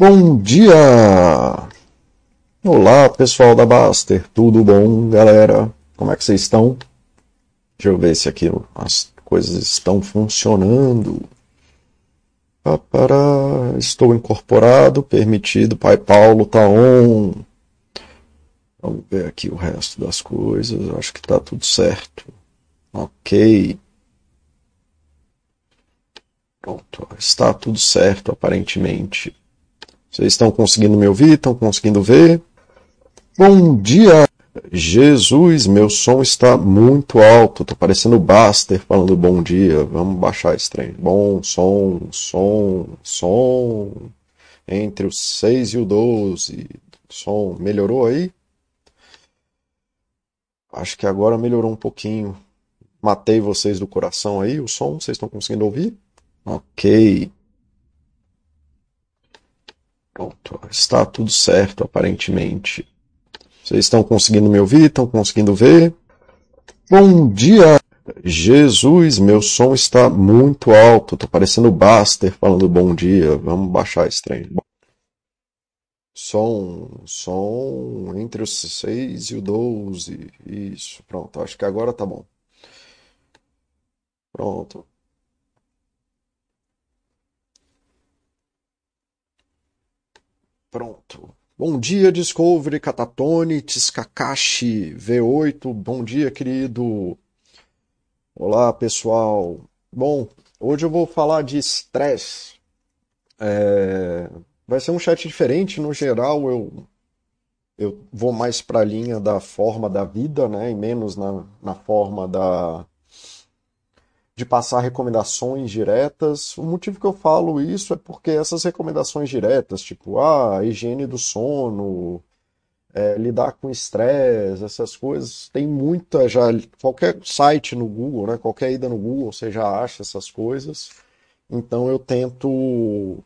Bom dia! Olá, pessoal da Baster, tudo bom, galera? Como é que vocês estão? Deixa eu ver se aqui as coisas estão funcionando. Papará, estou incorporado, permitido, Pai Paulo tá on. Vamos ver aqui o resto das coisas, acho que tá tudo certo. Ok. Pronto, está tudo certo aparentemente. Vocês estão conseguindo me ouvir? Estão conseguindo ver? Bom dia! Jesus, meu som está muito alto. Tô parecendo o Baster falando bom dia. Vamos baixar esse trem. Bom, som, som, som. Entre o 6 e o 12. Som. Melhorou aí? Acho que agora melhorou um pouquinho. Matei vocês do coração aí, o som. Vocês estão conseguindo ouvir? Ok. Pronto, está tudo certo aparentemente. Vocês estão conseguindo me ouvir? Estão conseguindo ver? Bom dia! Jesus, meu som está muito alto. Tô parecendo o Baster falando bom dia. Vamos baixar esse trem. Som, som entre os 6 e o 12. Isso, pronto. Acho que agora tá bom. Pronto. Pronto. Bom dia, Discovery, Katatone, Tskakashi, V8. Bom dia, querido. Olá, pessoal. Bom, hoje eu vou falar de estresse. É... Vai ser um chat diferente. No geral, eu, eu vou mais para a linha da forma da vida, né? E menos na, na forma da, de passar recomendações diretas. O motivo que eu falo isso é porque essas recomendações diretas, tipo, ah, higiene do sono, é, lidar com estresse, essas coisas, tem muita já, qualquer site no Google, né, qualquer ida no Google, você já acha essas coisas. Então eu tento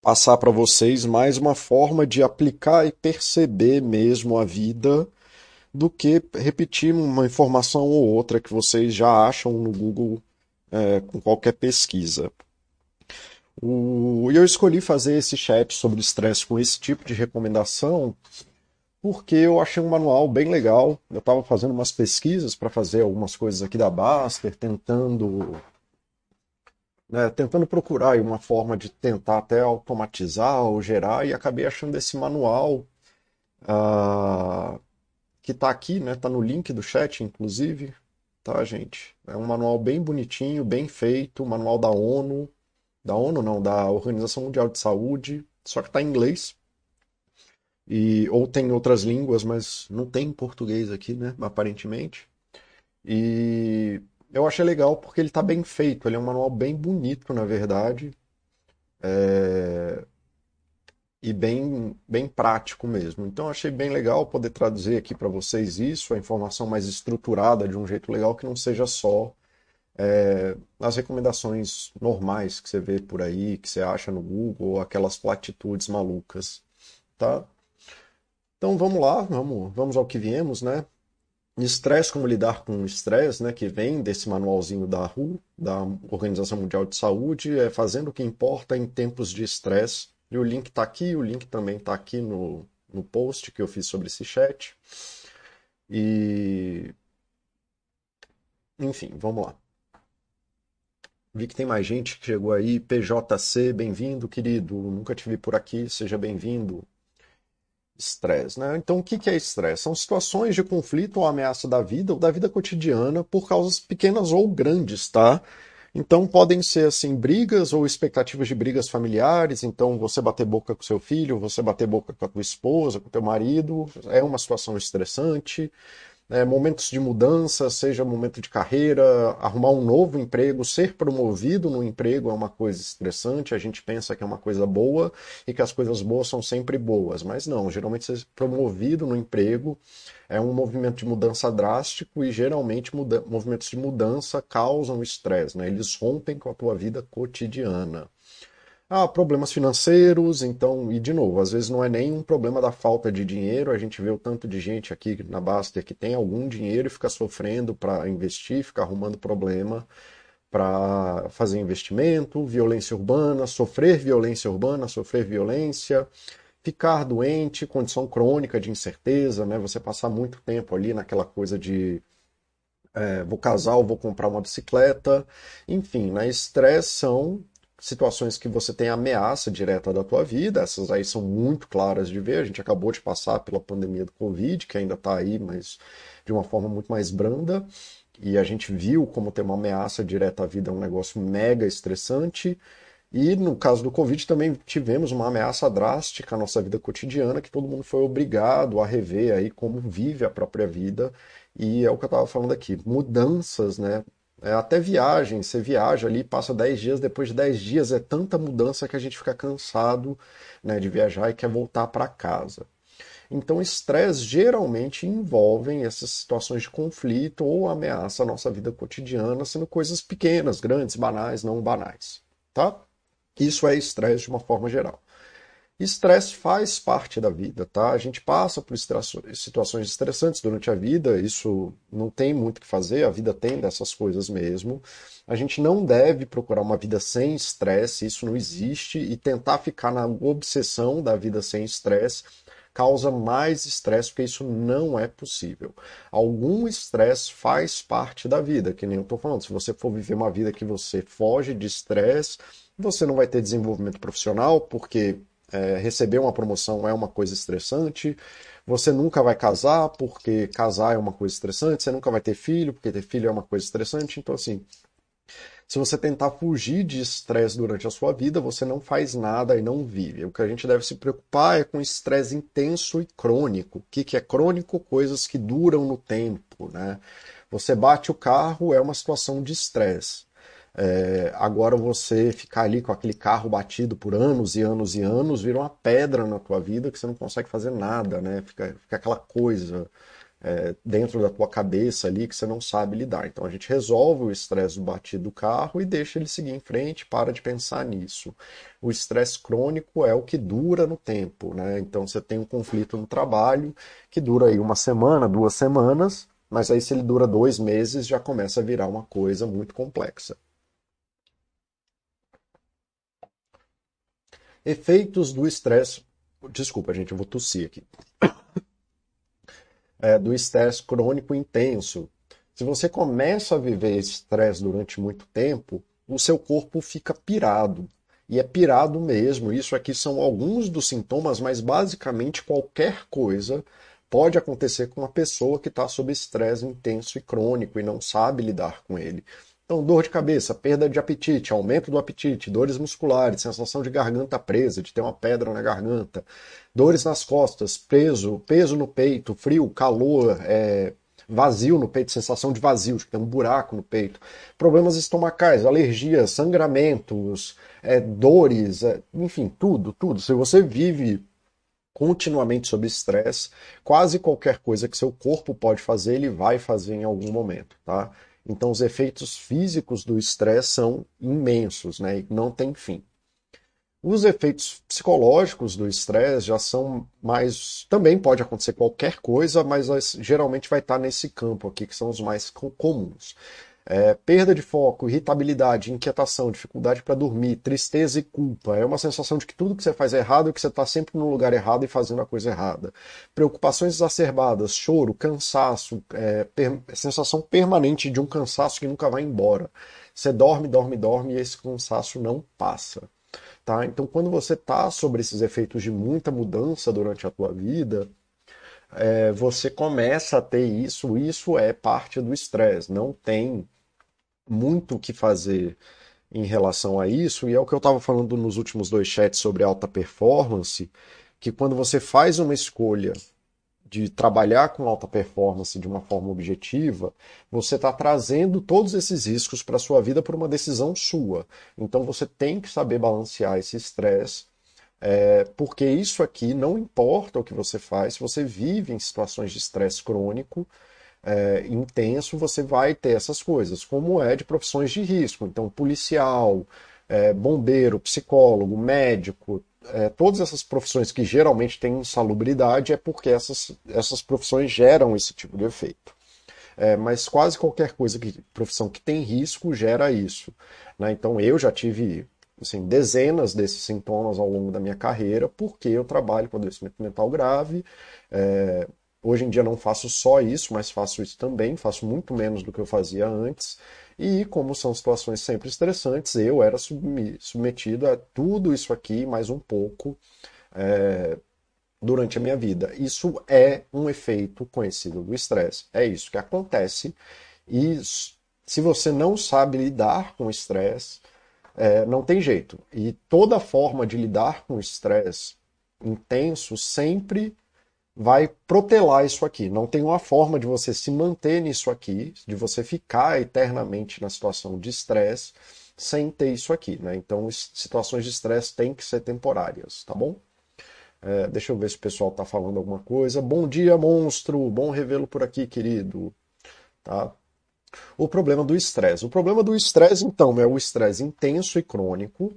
passar para vocês mais uma forma de aplicar e perceber mesmo a vida do que repetir uma informação ou outra que vocês já acham no Google é, com qualquer pesquisa. O... E eu escolhi fazer esse chat sobre estresse com esse tipo de recomendação porque eu achei um manual bem legal. Eu estava fazendo umas pesquisas para fazer algumas coisas aqui da Baster, tentando né, tentando procurar uma forma de tentar até automatizar ou gerar, e acabei achando esse manual uh, que está aqui, né? Tá no link do chat, inclusive, tá, gente? É um manual bem bonitinho, bem feito, manual da ONU, da ONU não, da Organização Mundial de Saúde, só que está em inglês. E, ou tem outras línguas, mas não tem português aqui, né? Aparentemente. E eu achei legal porque ele está bem feito, ele é um manual bem bonito, na verdade. É e bem, bem prático mesmo. Então achei bem legal poder traduzir aqui para vocês isso, a informação mais estruturada de um jeito legal que não seja só é, as recomendações normais que você vê por aí, que você acha no Google, aquelas platitudes malucas, tá? Então vamos lá, vamos, vamos ao que viemos, né? Estresse, como lidar com o estresse, né, que vem desse manualzinho da RU, da Organização Mundial de Saúde, é fazendo o que importa em tempos de estresse e o link está aqui, o link também está aqui no, no post que eu fiz sobre esse chat. E. Enfim, vamos lá. Vi que tem mais gente que chegou aí. PJC, bem-vindo, querido. Nunca te vi por aqui, seja bem-vindo. Estresse, né? Então, o que é estresse? São situações de conflito ou ameaça da vida ou da vida cotidiana por causas pequenas ou grandes, tá? Então podem ser assim brigas ou expectativas de brigas familiares, então você bater boca com seu filho, você bater boca com a tua esposa, com teu marido, é uma situação estressante é, momentos de mudança, seja momento de carreira, arrumar um novo emprego, ser promovido no emprego é uma coisa estressante. A gente pensa que é uma coisa boa e que as coisas boas são sempre boas, mas não. Geralmente, ser promovido no emprego é um movimento de mudança drástico e geralmente movimentos de mudança causam estresse, né? Eles rompem com a tua vida cotidiana. Ah, problemas financeiros, então, e de novo, às vezes não é nem um problema da falta de dinheiro, a gente vê o tanto de gente aqui na Baster que tem algum dinheiro e fica sofrendo para investir, fica arrumando problema para fazer investimento, violência urbana, sofrer violência urbana, sofrer violência, ficar doente, condição crônica de incerteza, né? Você passar muito tempo ali naquela coisa de é, vou casar ou vou comprar uma bicicleta, enfim, né? Estresse são situações que você tem ameaça direta da tua vida, essas aí são muito claras de ver, a gente acabou de passar pela pandemia do Covid, que ainda está aí, mas de uma forma muito mais branda, e a gente viu como ter uma ameaça direta à vida é um negócio mega estressante, e no caso do Covid também tivemos uma ameaça drástica à nossa vida cotidiana, que todo mundo foi obrigado a rever aí como vive a própria vida, e é o que eu estava falando aqui, mudanças, né, é, até viagem, você viaja ali, passa 10 dias, depois de 10 dias é tanta mudança que a gente fica cansado né, de viajar e quer voltar para casa. Então, estresse geralmente envolvem essas situações de conflito ou ameaça à nossa vida cotidiana, sendo coisas pequenas, grandes, banais, não banais. Tá? Isso é estresse de uma forma geral. Estresse faz parte da vida, tá? A gente passa por situações estressantes durante a vida, isso não tem muito o que fazer, a vida tem dessas coisas mesmo. A gente não deve procurar uma vida sem estresse, isso não existe, e tentar ficar na obsessão da vida sem estresse causa mais estresse, porque isso não é possível. Algum estresse faz parte da vida, que nem eu estou falando. Se você for viver uma vida que você foge de estresse, você não vai ter desenvolvimento profissional, porque é, receber uma promoção é uma coisa estressante. Você nunca vai casar porque casar é uma coisa estressante. Você nunca vai ter filho porque ter filho é uma coisa estressante. Então, assim, se você tentar fugir de estresse durante a sua vida, você não faz nada e não vive. O que a gente deve se preocupar é com estresse intenso e crônico. O que, que é crônico? Coisas que duram no tempo, né? Você bate o carro, é uma situação de estresse. É, agora você ficar ali com aquele carro batido por anos e anos e anos vira uma pedra na tua vida que você não consegue fazer nada, né? Fica, fica aquela coisa é, dentro da tua cabeça ali que você não sabe lidar. Então a gente resolve o estresse do batido do carro e deixa ele seguir em frente, para de pensar nisso. O estresse crônico é o que dura no tempo, né? Então você tem um conflito no trabalho que dura aí uma semana, duas semanas, mas aí se ele dura dois meses já começa a virar uma coisa muito complexa. Efeitos do estresse. Desculpa, gente, eu vou tossir aqui. É, do estresse crônico intenso. Se você começa a viver estresse durante muito tempo, o seu corpo fica pirado. E é pirado mesmo. Isso aqui são alguns dos sintomas, mas basicamente qualquer coisa pode acontecer com uma pessoa que está sob estresse intenso e crônico e não sabe lidar com ele. Então, dor de cabeça, perda de apetite, aumento do apetite, dores musculares, sensação de garganta presa, de ter uma pedra na garganta, dores nas costas, peso, peso no peito, frio, calor, é, vazio no peito, sensação de vazio, de ter um buraco no peito, problemas estomacais, alergias, sangramentos, é, dores, é, enfim, tudo, tudo. Se você vive continuamente sob estresse, quase qualquer coisa que seu corpo pode fazer, ele vai fazer em algum momento, tá? Então, os efeitos físicos do estresse são imensos, né? E não tem fim. Os efeitos psicológicos do estresse já são mais. Também pode acontecer qualquer coisa, mas geralmente vai estar nesse campo aqui, que são os mais comuns. É, perda de foco, irritabilidade, inquietação, dificuldade para dormir, tristeza e culpa. É uma sensação de que tudo que você faz é errado e que você está sempre no lugar errado e fazendo a coisa errada. Preocupações exacerbadas, choro, cansaço, é, per sensação permanente de um cansaço que nunca vai embora. Você dorme, dorme, dorme e esse cansaço não passa. Tá? Então, quando você está sobre esses efeitos de muita mudança durante a tua vida, é, você começa a ter isso, isso é parte do estresse, não tem muito o que fazer em relação a isso, e é o que eu estava falando nos últimos dois chats sobre alta performance, que quando você faz uma escolha de trabalhar com alta performance de uma forma objetiva, você está trazendo todos esses riscos para a sua vida por uma decisão sua. Então você tem que saber balancear esse estresse, é, porque isso aqui não importa o que você faz, se você vive em situações de estresse crônico, é, intenso, você vai ter essas coisas, como é de profissões de risco. Então, policial, é, bombeiro, psicólogo, médico, é, todas essas profissões que geralmente têm insalubridade é porque essas, essas profissões geram esse tipo de efeito. é, mas quase qualquer coisa que profissão que tem risco gera isso. Né? Então eu já tive assim, dezenas desses sintomas ao longo da minha carreira, porque eu trabalho com adoecimento mental grave. É, hoje em dia não faço só isso, mas faço isso também, faço muito menos do que eu fazia antes. E como são situações sempre estressantes, eu era submetido a tudo isso aqui, mais um pouco, é, durante a minha vida. Isso é um efeito conhecido do estresse. É isso que acontece. E se você não sabe lidar com o estresse, é, não tem jeito. E toda forma de lidar com o estresse intenso sempre vai protelar isso aqui. Não tem uma forma de você se manter nisso aqui, de você ficar eternamente na situação de estresse sem ter isso aqui, né? Então, situações de estresse têm que ser temporárias, tá bom? É, deixa eu ver se o pessoal tá falando alguma coisa. Bom dia, monstro! Bom revê-lo por aqui, querido. Tá? O problema do estresse. O problema do estresse, então, é o estresse intenso e crônico,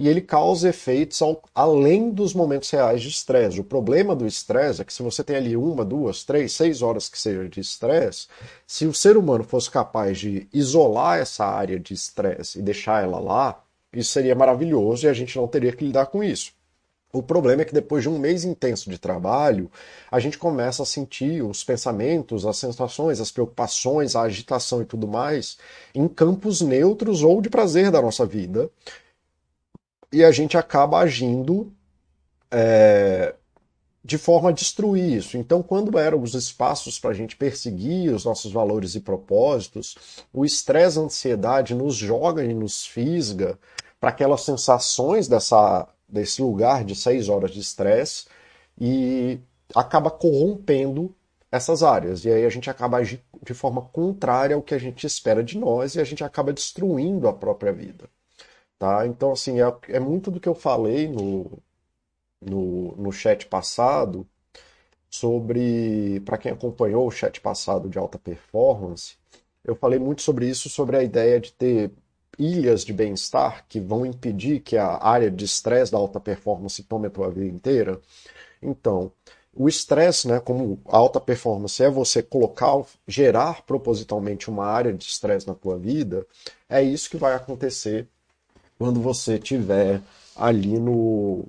e ele causa efeitos ao, além dos momentos reais de estresse. O problema do estresse é que se você tem ali uma, duas, três, seis horas que seja de estresse, se o ser humano fosse capaz de isolar essa área de estresse e deixar ela lá, isso seria maravilhoso e a gente não teria que lidar com isso. O problema é que depois de um mês intenso de trabalho, a gente começa a sentir os pensamentos, as sensações, as preocupações, a agitação e tudo mais em campos neutros ou de prazer da nossa vida. E a gente acaba agindo é, de forma a destruir isso. Então, quando eram os espaços para a gente perseguir os nossos valores e propósitos, o estresse, a ansiedade nos joga e nos fisga para aquelas sensações dessa desse lugar de seis horas de estresse e acaba corrompendo essas áreas. E aí a gente acaba agindo de forma contrária ao que a gente espera de nós e a gente acaba destruindo a própria vida. Tá? Então, assim, é, é muito do que eu falei no, no, no chat passado sobre, para quem acompanhou o chat passado de alta performance, eu falei muito sobre isso, sobre a ideia de ter ilhas de bem-estar que vão impedir que a área de estresse da alta performance tome a tua vida inteira. Então, o estresse, né, como alta performance é você colocar, gerar propositalmente uma área de estresse na tua vida, é isso que vai acontecer quando você tiver ali no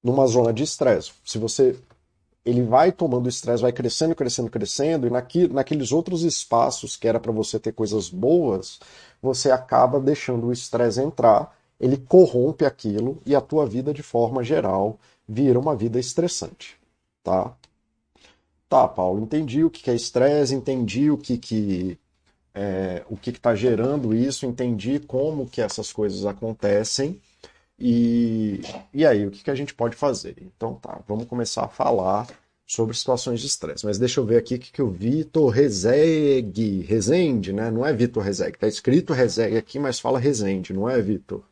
numa zona de estresse. Se você ele vai tomando estresse, vai crescendo, crescendo, crescendo, e naqui, naqueles outros espaços que era para você ter coisas boas, você acaba deixando o estresse entrar, ele corrompe aquilo e a tua vida de forma geral vira uma vida estressante, tá? Tá, Paulo, entendi o que é estresse, entendi o que que é, o que está gerando isso, entendi como que essas coisas acontecem e, e aí o que, que a gente pode fazer. Então tá, vamos começar a falar sobre situações de estresse. Mas deixa eu ver aqui o que, que o Vitor Rezegue, Rezende, né? Não é Vitor Rezegue, tá escrito Rezegue aqui, mas fala Rezende, não é Vitor?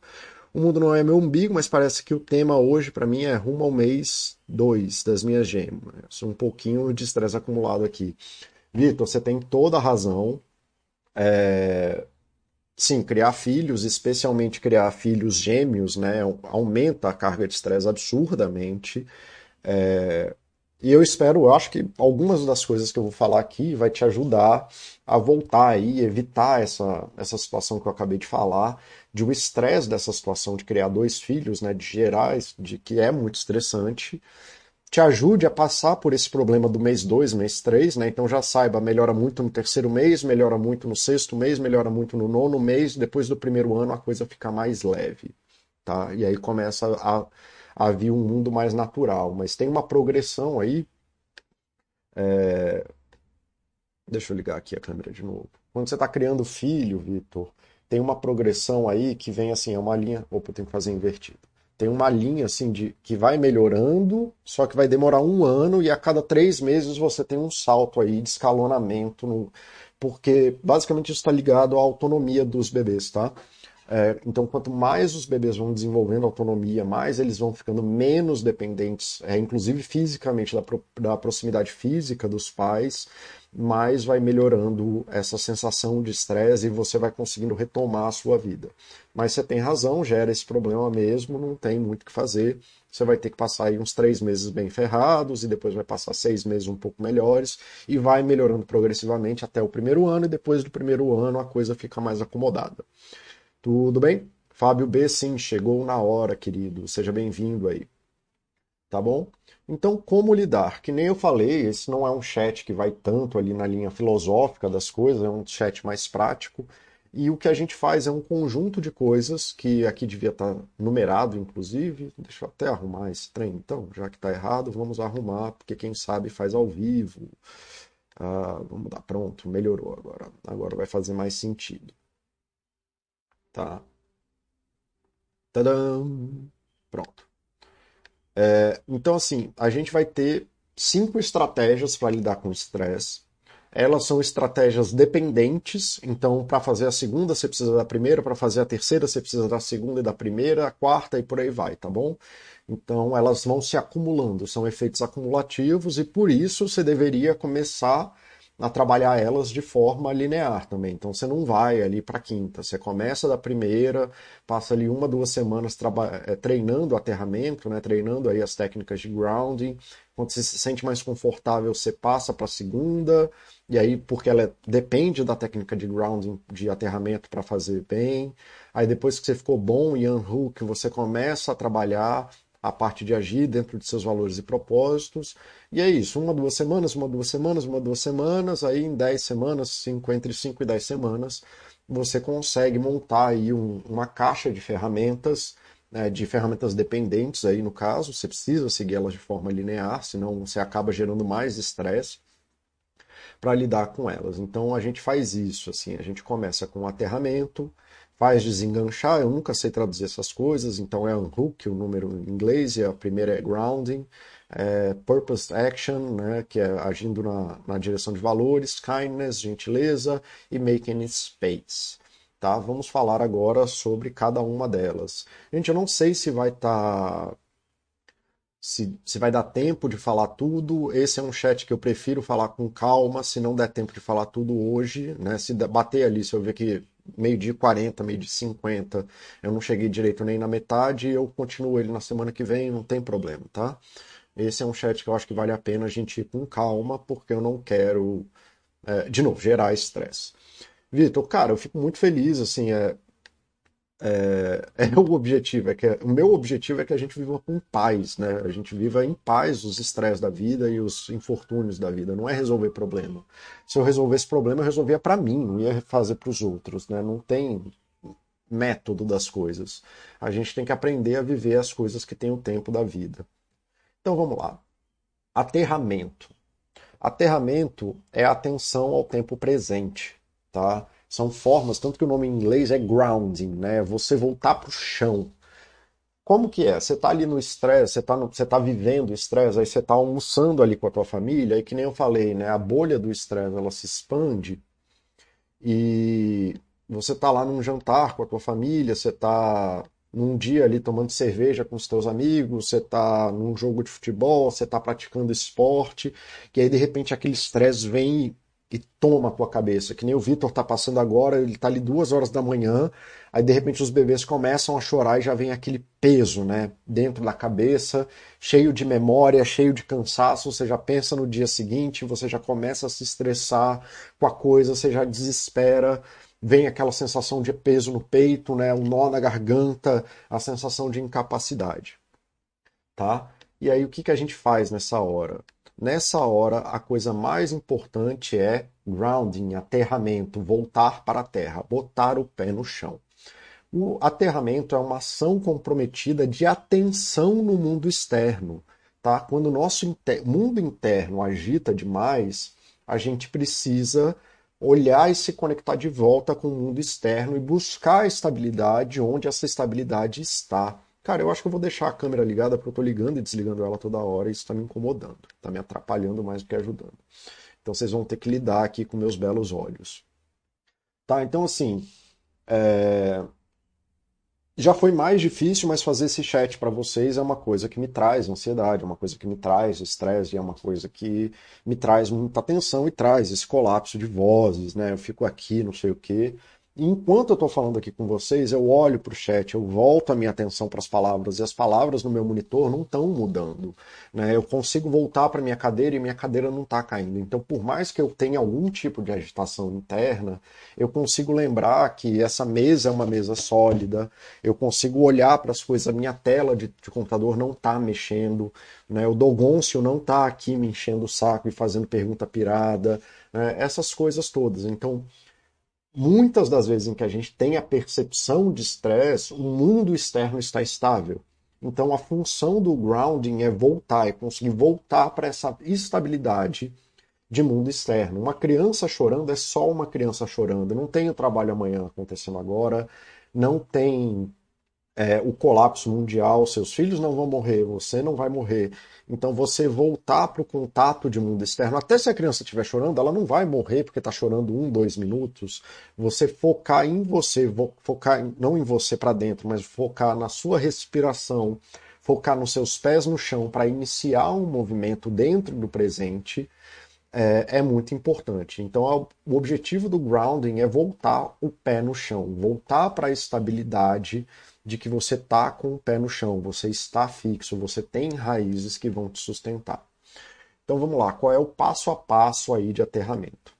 O mundo não é meu umbigo, mas parece que o tema hoje para mim é rumo ao mês 2 das minhas gemas. Um pouquinho de estresse acumulado aqui. Vitor, você tem toda a razão. É... Sim, criar filhos, especialmente criar filhos gêmeos, né, aumenta a carga de estresse absurdamente. É... E eu espero, eu acho que algumas das coisas que eu vou falar aqui vai te ajudar a voltar aí, evitar essa, essa situação que eu acabei de falar, de um estresse dessa situação de criar dois filhos, né, de gerar, de que é muito estressante, te ajude a passar por esse problema do mês 2, mês 3, né? Então já saiba, melhora muito no terceiro mês, melhora muito no sexto mês, melhora muito no nono mês, depois do primeiro ano a coisa fica mais leve, tá? E aí começa a havia um mundo mais natural. Mas tem uma progressão aí. É... Deixa eu ligar aqui a câmera de novo. Quando você está criando filho, Vitor, tem uma progressão aí que vem assim, é uma linha. Opa, eu tenho que fazer invertido. Tem uma linha assim de que vai melhorando, só que vai demorar um ano e a cada três meses você tem um salto aí de escalonamento, no... porque basicamente isso está ligado à autonomia dos bebês, tá? É, então, quanto mais os bebês vão desenvolvendo autonomia, mais eles vão ficando menos dependentes, é, inclusive fisicamente, da, pro, da proximidade física dos pais, mais vai melhorando essa sensação de estresse e você vai conseguindo retomar a sua vida. Mas você tem razão, gera esse problema mesmo, não tem muito o que fazer. Você vai ter que passar aí uns três meses bem ferrados e depois vai passar seis meses um pouco melhores e vai melhorando progressivamente até o primeiro ano e depois do primeiro ano a coisa fica mais acomodada. Tudo bem? Fábio B, sim, chegou na hora, querido. Seja bem-vindo aí. Tá bom? Então, como lidar? Que nem eu falei, esse não é um chat que vai tanto ali na linha filosófica das coisas, é um chat mais prático. E o que a gente faz é um conjunto de coisas que aqui devia estar numerado, inclusive. Deixa eu até arrumar esse trem, então, já que está errado, vamos arrumar, porque quem sabe faz ao vivo. Ah, vamos dar, pronto, melhorou agora. Agora vai fazer mais sentido. Tá. Tadam! Pronto. É, então, assim, a gente vai ter cinco estratégias para lidar com o estresse. Elas são estratégias dependentes, então para fazer a segunda você precisa da primeira, para fazer a terceira você precisa da segunda e da primeira, a quarta e por aí vai, tá bom? Então elas vão se acumulando, são efeitos acumulativos e por isso você deveria começar a trabalhar elas de forma linear também. Então você não vai ali para a quinta, você começa da primeira, passa ali uma, duas semanas é, treinando aterramento, né, treinando aí as técnicas de grounding. Quando você se sente mais confortável, você passa para a segunda, e aí porque ela é, depende da técnica de grounding, de aterramento para fazer bem. Aí depois que você ficou bom em unhook, você começa a trabalhar a parte de agir dentro de seus valores e propósitos. E é isso, uma, duas semanas, uma, duas semanas, uma, duas semanas, aí em dez semanas, cinco, entre cinco e dez semanas, você consegue montar aí um, uma caixa de ferramentas, né, de ferramentas dependentes aí no caso, você precisa seguir elas de forma linear, senão você acaba gerando mais estresse para lidar com elas. Então a gente faz isso, assim, a gente começa com o aterramento, faz desenganchar. Eu nunca sei traduzir essas coisas, então é unhook, o número em inglês, e a primeira é grounding, é purpose action, né, que é agindo na, na direção de valores, kindness, gentileza e making space. Tá? Vamos falar agora sobre cada uma delas. Gente, eu não sei se vai estar tá se, se vai dar tempo de falar tudo. Esse é um chat que eu prefiro falar com calma, se não der tempo de falar tudo hoje, né? Se bater ali, se eu ver que meio dia 40, meio dia 50, eu não cheguei direito nem na metade, eu continuo ele na semana que vem, não tem problema, tá? Esse é um chat que eu acho que vale a pena a gente ir com calma, porque eu não quero, é, de novo, gerar estresse. Vitor, cara, eu fico muito feliz, assim, é, é, é, o objetivo, é que o meu objetivo é que a gente viva com paz, né? A gente viva em paz os estresses da vida e os infortúnios da vida, não é resolver problema. Se eu resolvesse problema, eu resolvia para mim, não ia fazer para os outros, né? Não tem método das coisas. A gente tem que aprender a viver as coisas que tem o tempo da vida. Então vamos lá. Aterramento. Aterramento é atenção ao tempo presente, tá? São formas, tanto que o nome em inglês é grounding, né? Você voltar para o chão. Como que é? Você está ali no estresse, você está você tá vivendo estresse, aí você está almoçando ali com a tua família, aí que nem eu falei, né? A bolha do estresse, ela se expande e você está lá num jantar com a tua família, você está num dia ali tomando cerveja com os teus amigos, você está num jogo de futebol, você está praticando esporte, e aí de repente aquele estresse vem e toma a tua cabeça. Que nem o Vitor tá passando agora, ele tá ali duas horas da manhã, aí de repente os bebês começam a chorar e já vem aquele peso, né, dentro da cabeça, cheio de memória, cheio de cansaço, você já pensa no dia seguinte, você já começa a se estressar com a coisa, você já desespera, vem aquela sensação de peso no peito, né, um nó na garganta, a sensação de incapacidade, tá? E aí o que, que a gente faz nessa hora? Nessa hora, a coisa mais importante é grounding, aterramento, voltar para a terra, botar o pé no chão. O aterramento é uma ação comprometida de atenção no mundo externo. Tá? Quando o nosso inter... mundo interno agita demais, a gente precisa olhar e se conectar de volta com o mundo externo e buscar a estabilidade onde essa estabilidade está. Cara, eu acho que eu vou deixar a câmera ligada porque eu tô ligando e desligando ela toda hora e isso tá me incomodando. Tá me atrapalhando mais do que ajudando. Então vocês vão ter que lidar aqui com meus belos olhos. Tá, então assim. É... já foi mais difícil, mas fazer esse chat para vocês é uma coisa que me traz ansiedade, é uma coisa que me traz estresse, é uma coisa que me traz muita atenção e traz esse colapso de vozes, né? Eu fico aqui, não sei o quê. Enquanto eu estou falando aqui com vocês, eu olho para o chat, eu volto a minha atenção para as palavras, e as palavras no meu monitor não estão mudando. Né? Eu consigo voltar para minha cadeira e minha cadeira não está caindo. Então, por mais que eu tenha algum tipo de agitação interna, eu consigo lembrar que essa mesa é uma mesa sólida, eu consigo olhar para as coisas, a minha tela de, de computador não está mexendo, né? o Dogoncio não está aqui me enchendo o saco e fazendo pergunta pirada, né? essas coisas todas. Então, muitas das vezes em que a gente tem a percepção de estresse, o mundo externo está estável. Então a função do grounding é voltar, é conseguir voltar para essa estabilidade de mundo externo. Uma criança chorando é só uma criança chorando. Não tem o trabalho amanhã acontecendo agora, não tem é, o colapso mundial, seus filhos não vão morrer, você não vai morrer. Então você voltar para o contato de mundo externo, até se a criança estiver chorando, ela não vai morrer porque está chorando um, dois minutos. Você focar em você, focar não em você para dentro, mas focar na sua respiração, focar nos seus pés no chão para iniciar um movimento dentro do presente. É, é, muito importante. Então, o objetivo do grounding é voltar o pé no chão, voltar para a estabilidade de que você está com o pé no chão, você está fixo, você tem raízes que vão te sustentar. Então vamos lá, qual é o passo a passo aí de aterramento?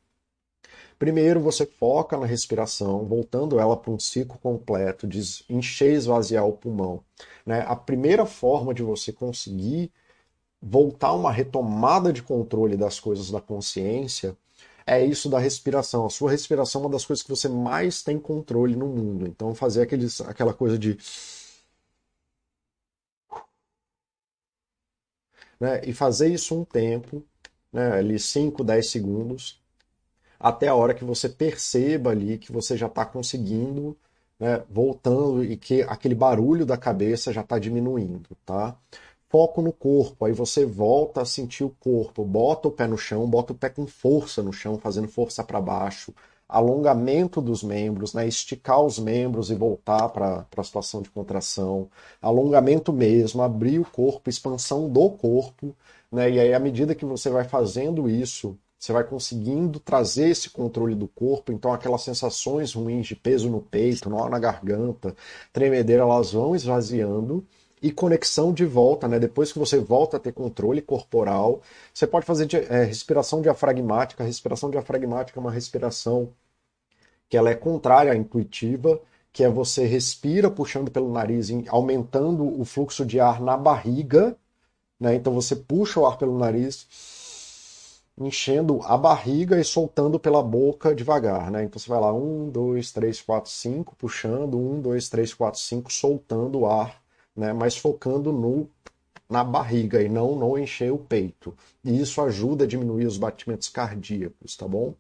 Primeiro você foca na respiração, voltando ela para um ciclo completo de encher e esvaziar o pulmão. Né? A primeira forma de você conseguir voltar uma retomada de controle das coisas da consciência é isso da respiração. A sua respiração é uma das coisas que você mais tem controle no mundo. Então, fazer aqueles, aquela coisa de. Né, e fazer isso um tempo, né, ali 5, 10 segundos, até a hora que você perceba ali que você já está conseguindo, né, voltando e que aquele barulho da cabeça já está diminuindo, tá? Foco no corpo, aí você volta a sentir o corpo, bota o pé no chão, bota o pé com força no chão, fazendo força para baixo, alongamento dos membros, né? esticar os membros e voltar para a situação de contração, alongamento mesmo, abrir o corpo, expansão do corpo, né? e aí à medida que você vai fazendo isso, você vai conseguindo trazer esse controle do corpo, então aquelas sensações ruins de peso no peito, nó na garganta, tremedeira, elas vão esvaziando, e conexão de volta, né? Depois que você volta a ter controle corporal, você pode fazer é, respiração diafragmática. A respiração diafragmática é uma respiração que ela é contrária à intuitiva, que é você respira puxando pelo nariz, aumentando o fluxo de ar na barriga, né? Então você puxa o ar pelo nariz, enchendo a barriga e soltando pela boca devagar, né? Então você vai lá, um, dois, três, quatro, cinco, puxando, um, dois, três, quatro, cinco, soltando o ar né, mas focando no, na barriga e não, não encher o peito. E isso ajuda a diminuir os batimentos cardíacos, tá bom?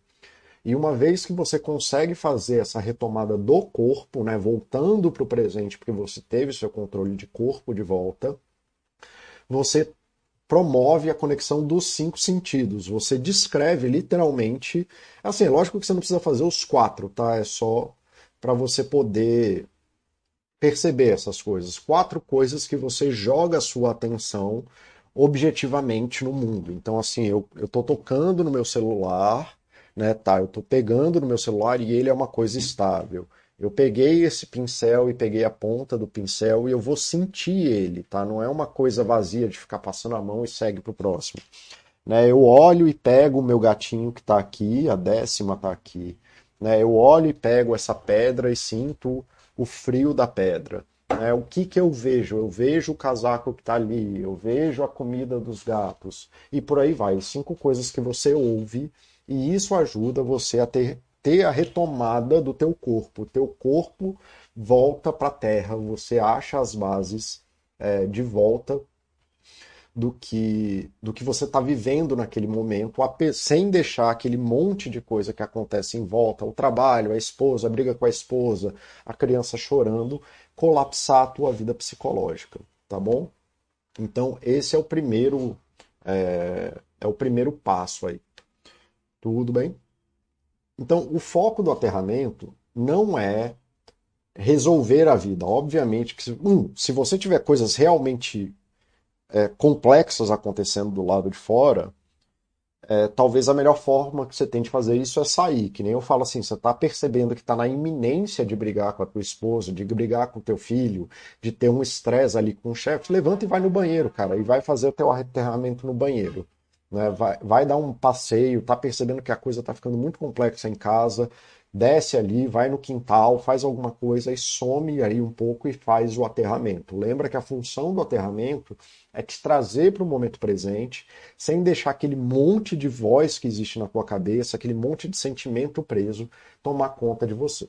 E uma vez que você consegue fazer essa retomada do corpo, né, voltando para o presente, porque você teve seu controle de corpo de volta, você promove a conexão dos cinco sentidos. Você descreve literalmente. Assim, lógico que você não precisa fazer os quatro, tá? É só para você poder perceber essas coisas. Quatro coisas que você joga a sua atenção objetivamente no mundo. Então, assim, eu, eu tô tocando no meu celular, né? Tá, eu tô pegando no meu celular e ele é uma coisa estável. Eu peguei esse pincel e peguei a ponta do pincel e eu vou sentir ele, tá? Não é uma coisa vazia de ficar passando a mão e segue pro próximo. Né? Eu olho e pego o meu gatinho que está aqui, a décima está aqui. Né? Eu olho e pego essa pedra e sinto o frio da pedra. Né? O que, que eu vejo? Eu vejo o casaco que está ali, eu vejo a comida dos gatos, e por aí vai. Cinco coisas que você ouve, e isso ajuda você a ter, ter a retomada do teu corpo. O teu corpo volta para a terra, você acha as bases é, de volta do que do que você está vivendo naquele momento, sem deixar aquele monte de coisa que acontece em volta, o trabalho, a esposa, a briga com a esposa, a criança chorando, colapsar a tua vida psicológica, tá bom? Então esse é o primeiro é, é o primeiro passo aí. Tudo bem? Então o foco do aterramento não é resolver a vida. Obviamente que, um, se você tiver coisas realmente é, complexas acontecendo do lado de fora, é, talvez a melhor forma que você tem de fazer isso é sair. Que nem eu falo assim, você está percebendo que está na iminência de brigar com a tua esposa, de brigar com o teu filho, de ter um estresse ali com o chefe, levanta e vai no banheiro, cara, e vai fazer o teu aterramento no banheiro. Né? Vai, vai dar um passeio, tá percebendo que a coisa está ficando muito complexa em casa, desce ali, vai no quintal, faz alguma coisa e some aí um pouco e faz o aterramento. Lembra que a função do aterramento é te trazer para o momento presente, sem deixar aquele monte de voz que existe na tua cabeça, aquele monte de sentimento preso, tomar conta de você.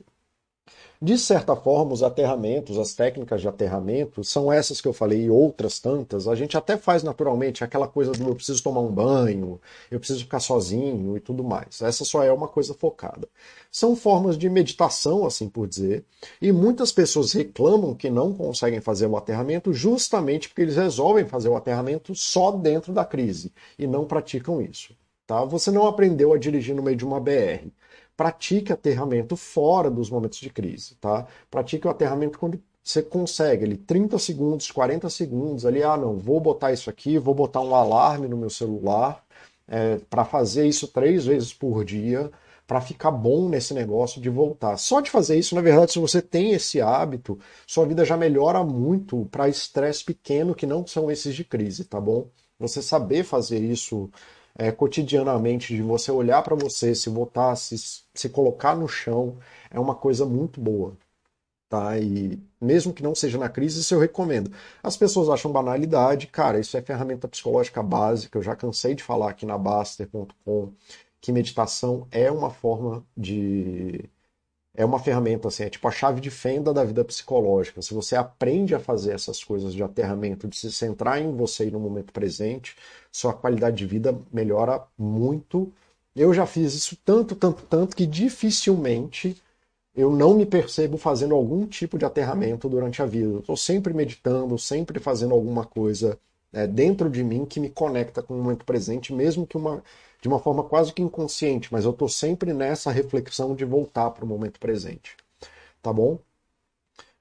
De certa forma, os aterramentos, as técnicas de aterramento, são essas que eu falei e outras tantas. A gente até faz naturalmente aquela coisa do eu preciso tomar um banho, eu preciso ficar sozinho e tudo mais. Essa só é uma coisa focada. São formas de meditação, assim por dizer, e muitas pessoas reclamam que não conseguem fazer o aterramento justamente porque eles resolvem fazer o aterramento só dentro da crise e não praticam isso. Tá? Você não aprendeu a dirigir no meio de uma BR pratique aterramento fora dos momentos de crise, tá? Pratique o aterramento quando você consegue ali 30 segundos, 40 segundos ali, ah não, vou botar isso aqui, vou botar um alarme no meu celular é, para fazer isso três vezes por dia, para ficar bom nesse negócio de voltar. Só de fazer isso, na verdade, se você tem esse hábito, sua vida já melhora muito para estresse pequeno que não são esses de crise, tá bom? Você saber fazer isso é, cotidianamente, de você olhar para você, se voltar, se, se colocar no chão, é uma coisa muito boa. Tá? E mesmo que não seja na crise, isso eu recomendo. As pessoas acham banalidade, cara, isso é ferramenta psicológica básica, eu já cansei de falar aqui na Baster.com que meditação é uma forma de é uma ferramenta, assim, é tipo a chave de fenda da vida psicológica. Se você aprende a fazer essas coisas de aterramento, de se centrar em você e no momento presente, sua qualidade de vida melhora muito. Eu já fiz isso tanto, tanto, tanto que dificilmente eu não me percebo fazendo algum tipo de aterramento durante a vida. Estou sempre meditando, sempre fazendo alguma coisa é, dentro de mim que me conecta com o momento presente, mesmo que uma de uma forma quase que inconsciente, mas eu estou sempre nessa reflexão de voltar para o momento presente. Tá bom?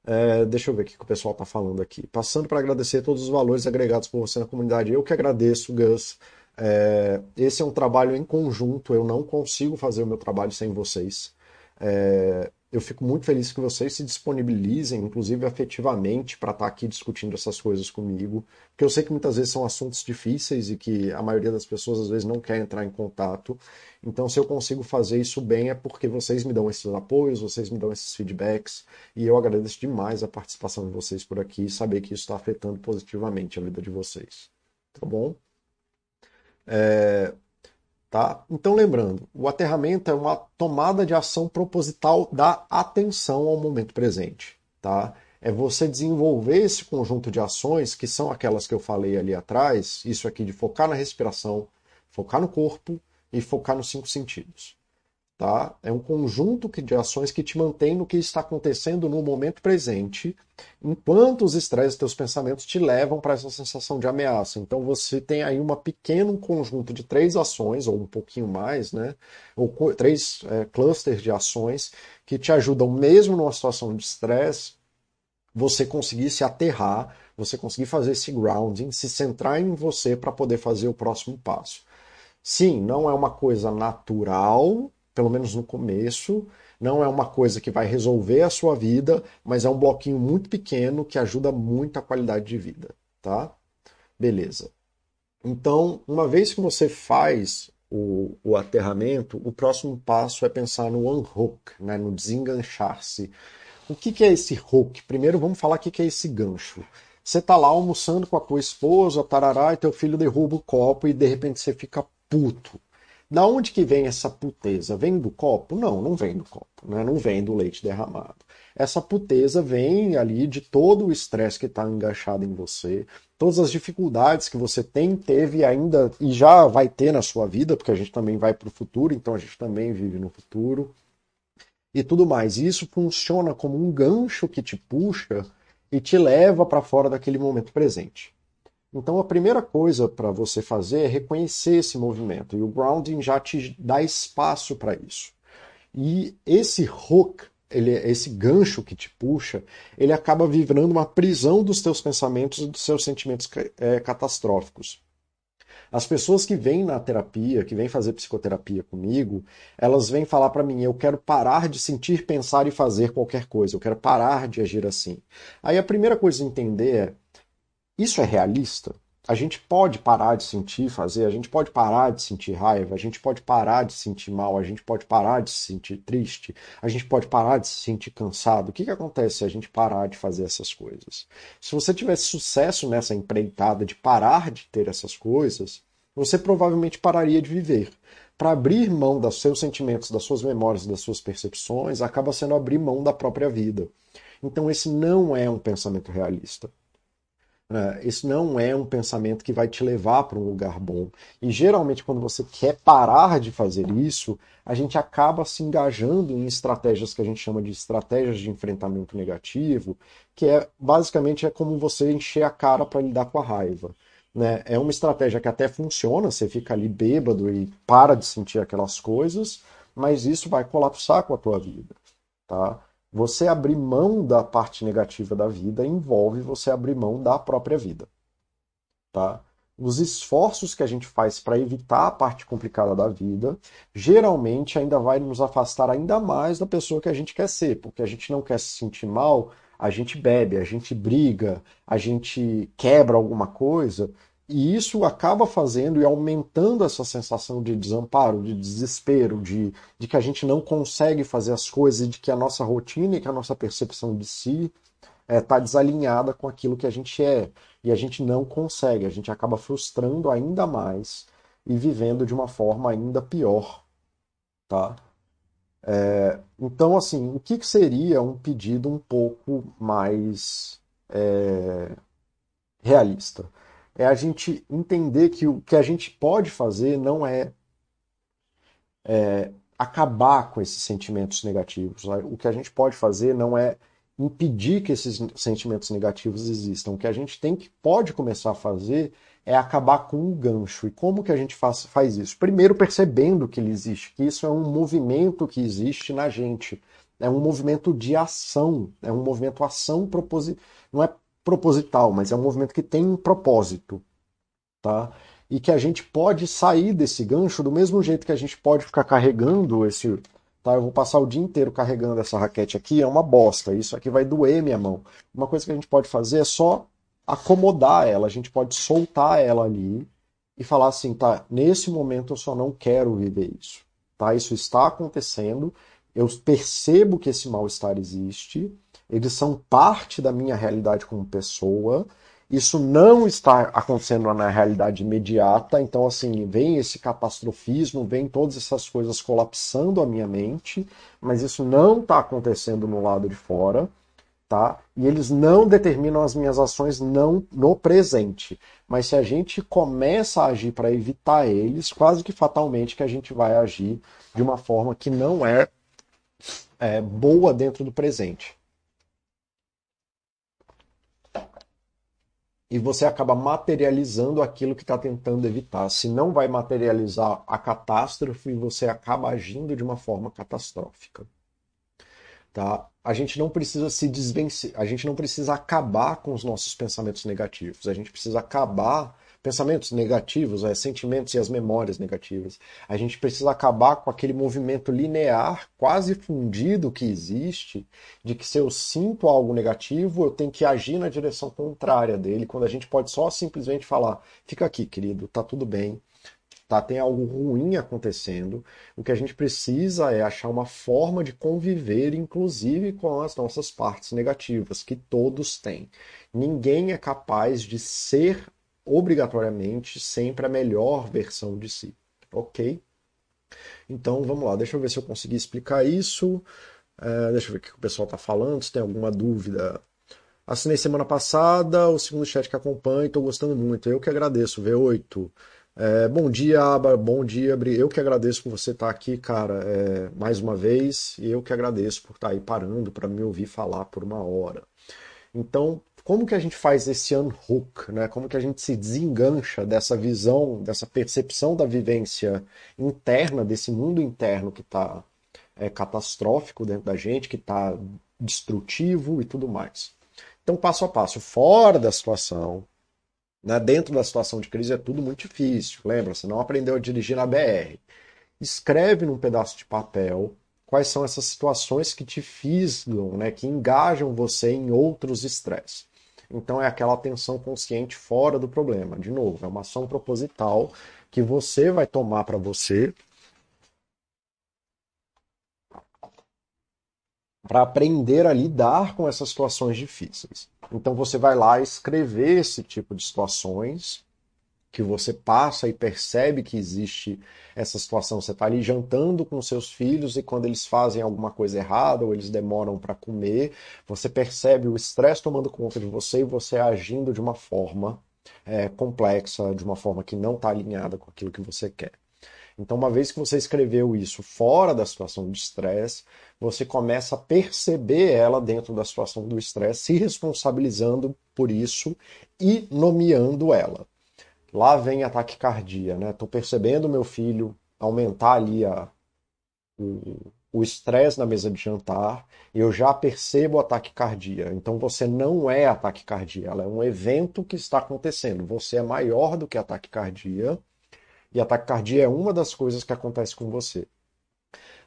É, deixa eu ver o que o pessoal está falando aqui. Passando para agradecer todos os valores agregados por você na comunidade. Eu que agradeço, Gus. É, esse é um trabalho em conjunto. Eu não consigo fazer o meu trabalho sem vocês. É, eu fico muito feliz que vocês se disponibilizem, inclusive afetivamente, para estar tá aqui discutindo essas coisas comigo, porque eu sei que muitas vezes são assuntos difíceis e que a maioria das pessoas às vezes não quer entrar em contato. Então, se eu consigo fazer isso bem, é porque vocês me dão esses apoios, vocês me dão esses feedbacks, e eu agradeço demais a participação de vocês por aqui e saber que isso está afetando positivamente a vida de vocês. Tá bom? É, Tá? Então, lembrando, o aterramento é uma tomada de ação proposital da atenção ao momento presente. Tá? É você desenvolver esse conjunto de ações, que são aquelas que eu falei ali atrás, isso aqui de focar na respiração, focar no corpo e focar nos cinco sentidos tá? É um conjunto de ações que te mantém no que está acontecendo no momento presente, enquanto os estresses teus pensamentos te levam para essa sensação de ameaça. Então você tem aí um pequeno conjunto de três ações, ou um pouquinho mais, né? Ou três é, clusters de ações que te ajudam, mesmo numa situação de estresse, você conseguir se aterrar, você conseguir fazer esse grounding, se centrar em você para poder fazer o próximo passo. Sim, não é uma coisa natural, pelo menos no começo. Não é uma coisa que vai resolver a sua vida, mas é um bloquinho muito pequeno que ajuda muito a qualidade de vida, tá? Beleza. Então, uma vez que você faz o, o aterramento, o próximo passo é pensar no unhook, né, no desenganchar-se. O que, que é esse hook? Primeiro vamos falar o que, que é esse gancho. Você tá lá almoçando com a tua esposa, tarará, e teu filho derruba o copo e de repente você fica puto. Da onde que vem essa puteza? Vem do copo? Não, não vem do copo, né? não vem do leite derramado. Essa puteza vem ali de todo o estresse que está engaixado em você, todas as dificuldades que você tem, teve ainda e já vai ter na sua vida, porque a gente também vai para o futuro, então a gente também vive no futuro e tudo mais. E isso funciona como um gancho que te puxa e te leva para fora daquele momento presente. Então a primeira coisa para você fazer é reconhecer esse movimento, e o grounding já te dá espaço para isso. E esse hook ele, esse gancho que te puxa, ele acaba virando uma prisão dos teus pensamentos e dos seus sentimentos é, catastróficos. As pessoas que vêm na terapia, que vêm fazer psicoterapia comigo, elas vêm falar para mim: eu quero parar de sentir, pensar e fazer qualquer coisa, eu quero parar de agir assim. Aí a primeira coisa a entender é: isso é realista? a gente pode parar de sentir, fazer, a gente pode parar de sentir raiva, a gente pode parar de sentir mal, a gente pode parar de se sentir triste, a gente pode parar de se sentir cansado. O que, que acontece se a gente parar de fazer essas coisas? Se você tivesse sucesso nessa empreitada de parar de ter essas coisas, você provavelmente pararia de viver. Para abrir mão dos seus sentimentos, das suas memórias, das suas percepções, acaba sendo abrir mão da própria vida. Então, esse não é um pensamento realista. É, isso não é um pensamento que vai te levar para um lugar bom. E geralmente, quando você quer parar de fazer isso, a gente acaba se engajando em estratégias que a gente chama de estratégias de enfrentamento negativo, que é basicamente é como você encher a cara para lidar com a raiva. Né? É uma estratégia que até funciona, você fica ali bêbado e para de sentir aquelas coisas, mas isso vai colapsar com a tua vida. Tá? Você abrir mão da parte negativa da vida envolve você abrir mão da própria vida. Tá? Os esforços que a gente faz para evitar a parte complicada da vida, geralmente ainda vai nos afastar ainda mais da pessoa que a gente quer ser, porque a gente não quer se sentir mal, a gente bebe, a gente briga, a gente quebra alguma coisa, e isso acaba fazendo e aumentando essa sensação de desamparo, de desespero, de, de que a gente não consegue fazer as coisas, de que a nossa rotina e que a nossa percepção de si está é, tá desalinhada com aquilo que a gente é. E a gente não consegue, a gente acaba frustrando ainda mais e vivendo de uma forma ainda pior. Tá? É, então, assim, o que, que, seria um pedido um pouco mais é, realista? É a gente entender que o que a gente pode fazer não é, é acabar com esses sentimentos negativos. Né? O que a gente pode fazer não é impedir que esses sentimentos negativos existam. O que a gente tem que pode começar a fazer é acabar com um gancho. E como que a gente faz, faz isso? Primeiro percebendo que ele existe, que isso é um movimento que existe na gente. É um movimento de ação, é um movimento ação proposital. Não é proposital, mas é um movimento que tem um propósito, tá? E que a gente pode sair desse gancho do mesmo jeito que a gente pode ficar carregando esse, tá? Eu vou passar o dia inteiro carregando essa raquete aqui, é uma bosta. Isso aqui vai doer minha mão. Uma coisa que a gente pode fazer é só acomodar ela, a gente pode soltar ela ali e falar assim, tá, nesse momento eu só não quero viver isso, tá? Isso está acontecendo, eu percebo que esse mal-estar existe, eles são parte da minha realidade como pessoa. Isso não está acontecendo na realidade imediata, então assim, vem esse catastrofismo, vem todas essas coisas colapsando a minha mente, mas isso não está acontecendo no lado de fora, tá? E eles não determinam as minhas ações não no presente. Mas se a gente começa a agir para evitar eles, quase que fatalmente que a gente vai agir de uma forma que não é, é boa dentro do presente. e você acaba materializando aquilo que está tentando evitar. Se não vai materializar a catástrofe, você acaba agindo de uma forma catastrófica. Tá? A gente não precisa se desvencer, a gente não precisa acabar com os nossos pensamentos negativos, a gente precisa acabar pensamentos negativos, é, sentimentos e as memórias negativas. A gente precisa acabar com aquele movimento linear, quase fundido que existe, de que se eu sinto algo negativo, eu tenho que agir na direção contrária dele, quando a gente pode só simplesmente falar: fica aqui, querido, tá tudo bem. Tá, tem algo ruim acontecendo. O que a gente precisa é achar uma forma de conviver, inclusive com as nossas partes negativas, que todos têm. Ninguém é capaz de ser obrigatoriamente sempre a melhor versão de si. Ok? Então vamos lá, deixa eu ver se eu consegui explicar isso. Uh, deixa eu ver o que o pessoal está falando, se tem alguma dúvida. Assinei semana passada, o segundo chat que acompanha, estou gostando muito. Eu que agradeço, V8. É, bom dia, Aba, bom dia, Eu que agradeço por você estar tá aqui, cara, é, mais uma vez. E eu que agradeço por estar tá aí parando para me ouvir falar por uma hora. Então, como que a gente faz esse unhook, né? Como que a gente se desengancha dessa visão, dessa percepção da vivência interna, desse mundo interno que está é, catastrófico dentro da gente, que está destrutivo e tudo mais. Então, passo a passo, fora da situação, né, dentro da situação de crise é tudo muito difícil. Lembra, você não aprendeu a dirigir na BR. Escreve num pedaço de papel quais são essas situações que te fisgam, né, que engajam você em outros estresses. Então é aquela atenção consciente fora do problema. De novo, é uma ação proposital que você vai tomar para você para aprender a lidar com essas situações difíceis. Então você vai lá escrever esse tipo de situações que você passa e percebe que existe essa situação. Você está ali jantando com seus filhos e quando eles fazem alguma coisa errada ou eles demoram para comer, você percebe o estresse tomando conta de você e você agindo de uma forma é, complexa, de uma forma que não está alinhada com aquilo que você quer. Então, uma vez que você escreveu isso fora da situação de estresse, você começa a perceber ela dentro da situação do estresse, se responsabilizando por isso e nomeando ela. Lá vem a taquicardia, né? Estou percebendo meu filho aumentar ali a, o estresse na mesa de jantar, eu já percebo a taquicardia. Então você não é a taquicardia, ela é um evento que está acontecendo. Você é maior do que a taquicardia e a taquicardia é uma das coisas que acontece com você.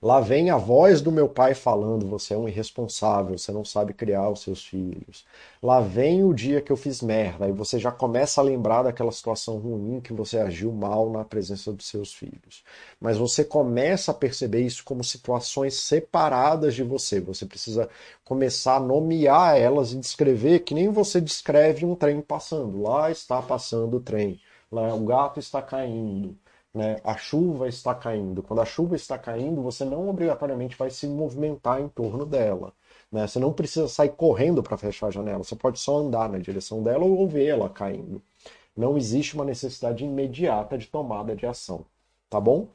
Lá vem a voz do meu pai falando: você é um irresponsável, você não sabe criar os seus filhos. Lá vem o dia que eu fiz merda, aí você já começa a lembrar daquela situação ruim que você agiu mal na presença dos seus filhos. Mas você começa a perceber isso como situações separadas de você. Você precisa começar a nomear elas e descrever que nem você descreve um trem passando. Lá está passando o trem. Lá o gato está caindo né? A chuva está caindo. Quando a chuva está caindo, você não obrigatoriamente vai se movimentar em torno dela. Né? Você não precisa sair correndo para fechar a janela. Você pode só andar na direção dela ou ver ela caindo. Não existe uma necessidade imediata de tomada de ação. Tá bom?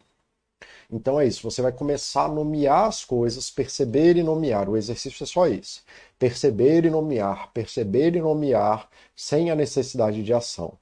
Então é isso. Você vai começar a nomear as coisas, perceber e nomear. O exercício é só esse: perceber e nomear, perceber e nomear, sem a necessidade de ação.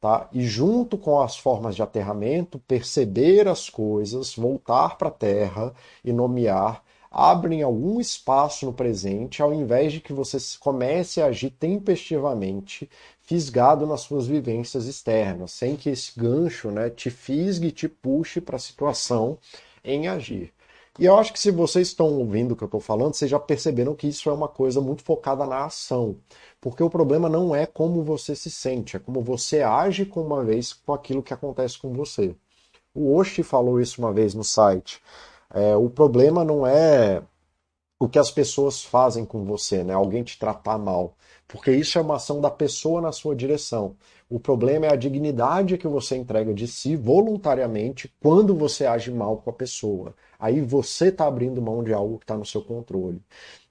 Tá? E junto com as formas de aterramento, perceber as coisas, voltar para a Terra e nomear, abrem algum espaço no presente, ao invés de que você comece a agir tempestivamente, fisgado nas suas vivências externas, sem que esse gancho né, te fisgue e te puxe para a situação em agir. E eu acho que se vocês estão ouvindo o que eu estou falando, vocês já perceberam que isso é uma coisa muito focada na ação. Porque o problema não é como você se sente, é como você age com uma vez com aquilo que acontece com você. O Oshi falou isso uma vez no site. É, o problema não é o que as pessoas fazem com você, né? Alguém te tratar mal. Porque isso é uma ação da pessoa na sua direção. O problema é a dignidade que você entrega de si voluntariamente quando você age mal com a pessoa. Aí você está abrindo mão de algo que está no seu controle.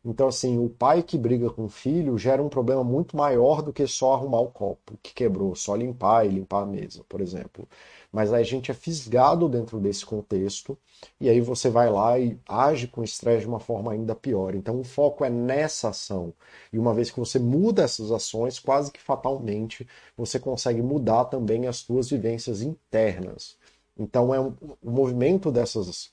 Então, assim, o pai que briga com o filho gera um problema muito maior do que só arrumar o copo que quebrou, só limpar e limpar a mesa, por exemplo. Mas aí a gente é fisgado dentro desse contexto e aí você vai lá e age com estresse de uma forma ainda pior. Então, o foco é nessa ação. E uma vez que você muda essas ações, quase que fatalmente, você consegue mudar também as suas vivências internas. Então, é um, o movimento dessas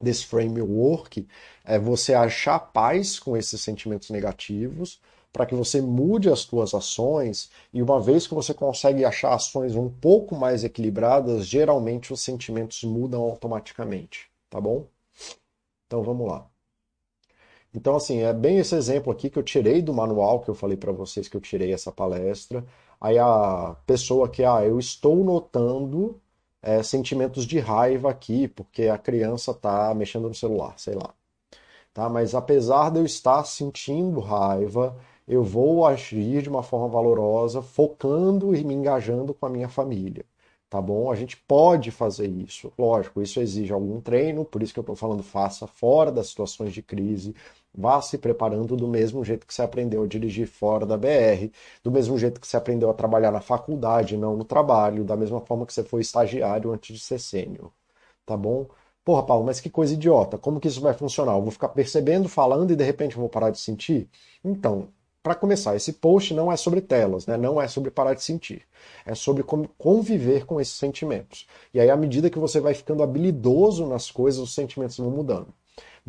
desse framework é você achar paz com esses sentimentos negativos para que você mude as suas ações e uma vez que você consegue achar ações um pouco mais equilibradas, geralmente os sentimentos mudam automaticamente, tá bom? Então vamos lá. Então assim, é bem esse exemplo aqui que eu tirei do manual que eu falei para vocês que eu tirei essa palestra. Aí a pessoa que ah, eu estou notando é, sentimentos de raiva aqui, porque a criança está mexendo no celular, sei lá. Tá? Mas apesar de eu estar sentindo raiva, eu vou agir de uma forma valorosa, focando e me engajando com a minha família. Tá bom? A gente pode fazer isso. Lógico, isso exige algum treino, por isso que eu estou falando faça fora das situações de crise, Vá se preparando do mesmo jeito que você aprendeu a dirigir fora da BR, do mesmo jeito que você aprendeu a trabalhar na faculdade, não no trabalho, da mesma forma que você foi estagiário antes de ser sênior. Tá bom? Porra, Paulo, mas que coisa idiota. Como que isso vai funcionar? Eu vou ficar percebendo, falando e de repente eu vou parar de sentir? Então, para começar, esse post não é sobre telas, né? não é sobre parar de sentir. É sobre como conviver com esses sentimentos. E aí, à medida que você vai ficando habilidoso nas coisas, os sentimentos vão mudando.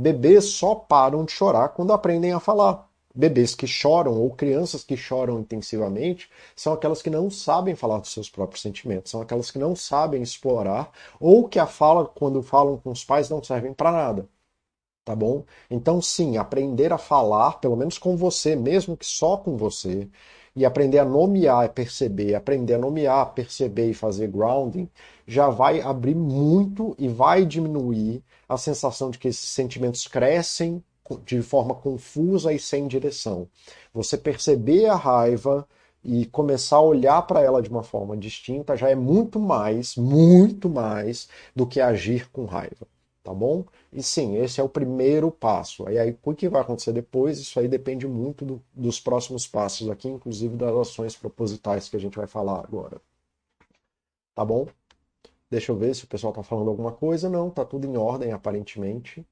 Bebês só param de chorar quando aprendem a falar. Bebês que choram ou crianças que choram intensivamente são aquelas que não sabem falar dos seus próprios sentimentos, são aquelas que não sabem explorar ou que a fala, quando falam com os pais, não servem para nada. Tá bom? Então, sim, aprender a falar, pelo menos com você, mesmo que só com você, e aprender a nomear e perceber, aprender a nomear, perceber e fazer grounding, já vai abrir muito e vai diminuir a sensação de que esses sentimentos crescem de forma confusa e sem direção. Você perceber a raiva e começar a olhar para ela de uma forma distinta já é muito mais, muito mais do que agir com raiva, tá bom? E sim, esse é o primeiro passo. Aí, aí o que vai acontecer depois, isso aí depende muito do, dos próximos passos aqui, inclusive das ações propositais que a gente vai falar agora. Tá bom? Deixa eu ver se o pessoal está falando alguma coisa. Não, tá tudo em ordem, aparentemente.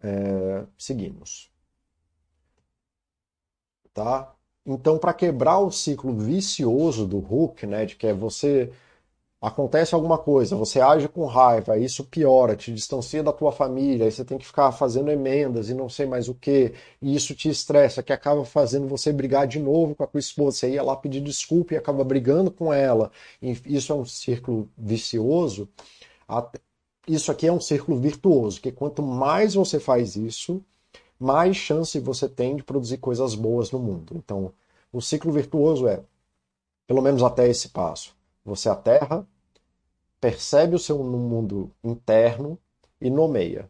É, seguimos. Tá? Então, para quebrar o ciclo vicioso do Hulk, né, de que é você acontece alguma coisa, você age com raiva, isso piora, te distancia da tua família, aí você tem que ficar fazendo emendas e não sei mais o que, e isso te estressa, que acaba fazendo você brigar de novo com a tua esposa, você ia lá pedir desculpa e acaba brigando com ela, e isso é um círculo vicioso, isso aqui é um círculo virtuoso, que quanto mais você faz isso, mais chance você tem de produzir coisas boas no mundo. Então, o ciclo virtuoso é, pelo menos até esse passo, você aterra, percebe o seu mundo interno e nomeia.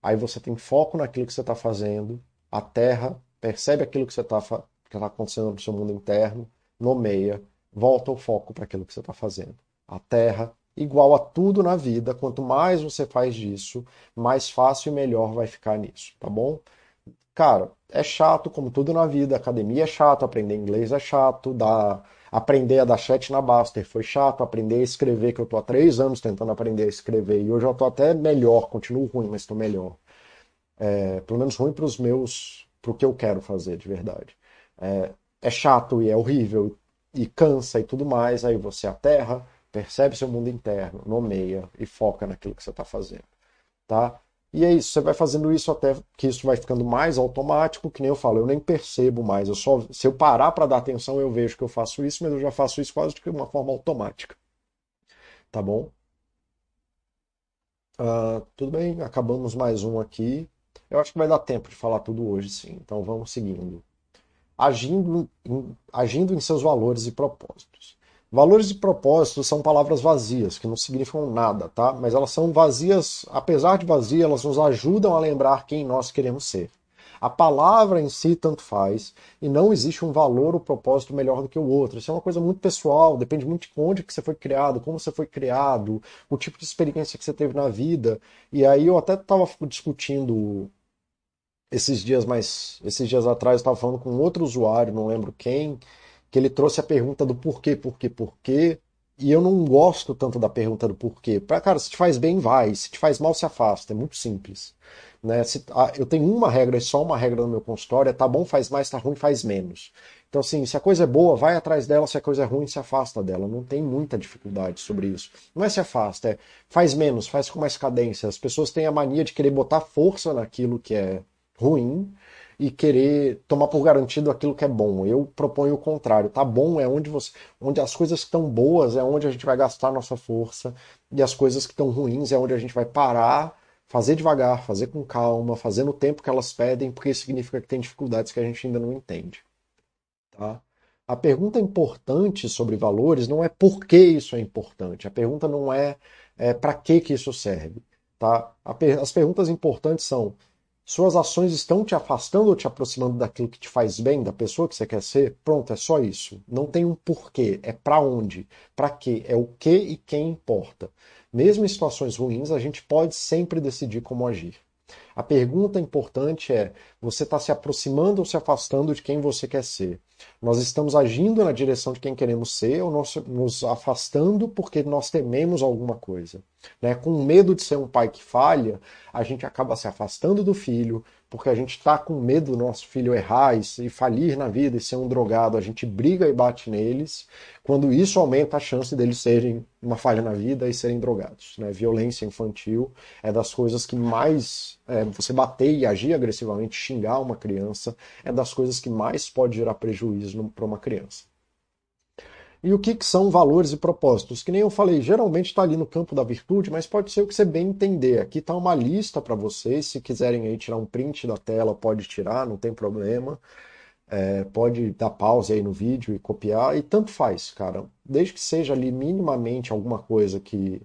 Aí você tem foco naquilo que você está fazendo, aterra, percebe aquilo que está tá acontecendo no seu mundo interno, nomeia, volta o foco para aquilo que você está fazendo. Aterra, igual a tudo na vida, quanto mais você faz disso, mais fácil e melhor vai ficar nisso, tá bom? Cara, é chato, como tudo na vida, academia é chato, aprender inglês é chato, dar, aprender a dar chat na Baster foi chato, aprender a escrever, que eu tô há três anos tentando aprender a escrever, e hoje eu tô até melhor, continuo ruim, mas estou melhor. É, pelo menos ruim para os meus, para o que eu quero fazer de verdade. É, é chato e é horrível, e cansa e tudo mais, aí você aterra, percebe seu mundo interno, nomeia e foca naquilo que você está fazendo, tá? E é isso, você vai fazendo isso até que isso vai ficando mais automático, que nem eu falo, eu nem percebo mais, eu só se eu parar para dar atenção eu vejo que eu faço isso, mas eu já faço isso quase de uma forma automática, tá bom? Uh, tudo bem, acabamos mais um aqui. Eu acho que vai dar tempo de falar tudo hoje, sim. Então vamos seguindo. Agindo em, agindo em seus valores e propósitos. Valores e propósitos são palavras vazias, que não significam nada, tá? Mas elas são vazias, apesar de vazias, elas nos ajudam a lembrar quem nós queremos ser. A palavra em si tanto faz, e não existe um valor ou propósito melhor do que o outro. Isso é uma coisa muito pessoal, depende muito de onde que você foi criado, como você foi criado, o tipo de experiência que você teve na vida. E aí eu até estava discutindo esses dias mais, esses dias atrás, estava falando com outro usuário, não lembro quem, que ele trouxe a pergunta do porquê, porquê, porquê, e eu não gosto tanto da pergunta do porquê. Pra, cara, se te faz bem, vai. Se te faz mal, se afasta. É muito simples. Né? Se, ah, eu tenho uma regra e só uma regra no meu consultório: é tá bom, faz mais, tá ruim, faz menos. Então, assim, se a coisa é boa, vai atrás dela, se a coisa é ruim, se afasta dela. Não tem muita dificuldade sobre isso. Não é se afasta, é faz menos, faz com mais cadência. As pessoas têm a mania de querer botar força naquilo que é ruim e querer tomar por garantido aquilo que é bom. Eu proponho o contrário. Tá bom é onde você, onde as coisas que estão boas é onde a gente vai gastar nossa força e as coisas que estão ruins é onde a gente vai parar, fazer devagar, fazer com calma, fazer no tempo que elas pedem, porque isso significa que tem dificuldades que a gente ainda não entende. Tá? A pergunta importante sobre valores não é por que isso é importante. A pergunta não é, é para que que isso serve. Tá? As perguntas importantes são suas ações estão te afastando ou te aproximando daquilo que te faz bem, da pessoa que você quer ser? Pronto, é só isso. Não tem um porquê, é para onde, para quê, é o que e quem importa. Mesmo em situações ruins, a gente pode sempre decidir como agir. A pergunta importante é: você está se aproximando ou se afastando de quem você quer ser? Nós estamos agindo na direção de quem queremos ser ou nós nos afastando porque nós tememos alguma coisa? Né? Com medo de ser um pai que falha, a gente acaba se afastando do filho, porque a gente está com medo do nosso filho errar e, falir na vida e ser um drogado, a gente briga e bate neles, quando isso aumenta a chance deles serem uma falha na vida e serem drogados. Né? Violência infantil é das coisas que mais. É, você bater e agir agressivamente, xingar uma criança, é das coisas que mais pode gerar prejuízo para uma criança. E o que, que, são valores e propósitos? Que nem eu falei, geralmente está ali no campo da virtude, mas pode ser o que você bem entender. Aqui está uma lista para vocês. Se quiserem aí tirar um print da tela, pode tirar, não tem problema. É, pode dar pausa aí no vídeo e copiar, e tanto faz, cara. Desde que seja ali minimamente alguma coisa que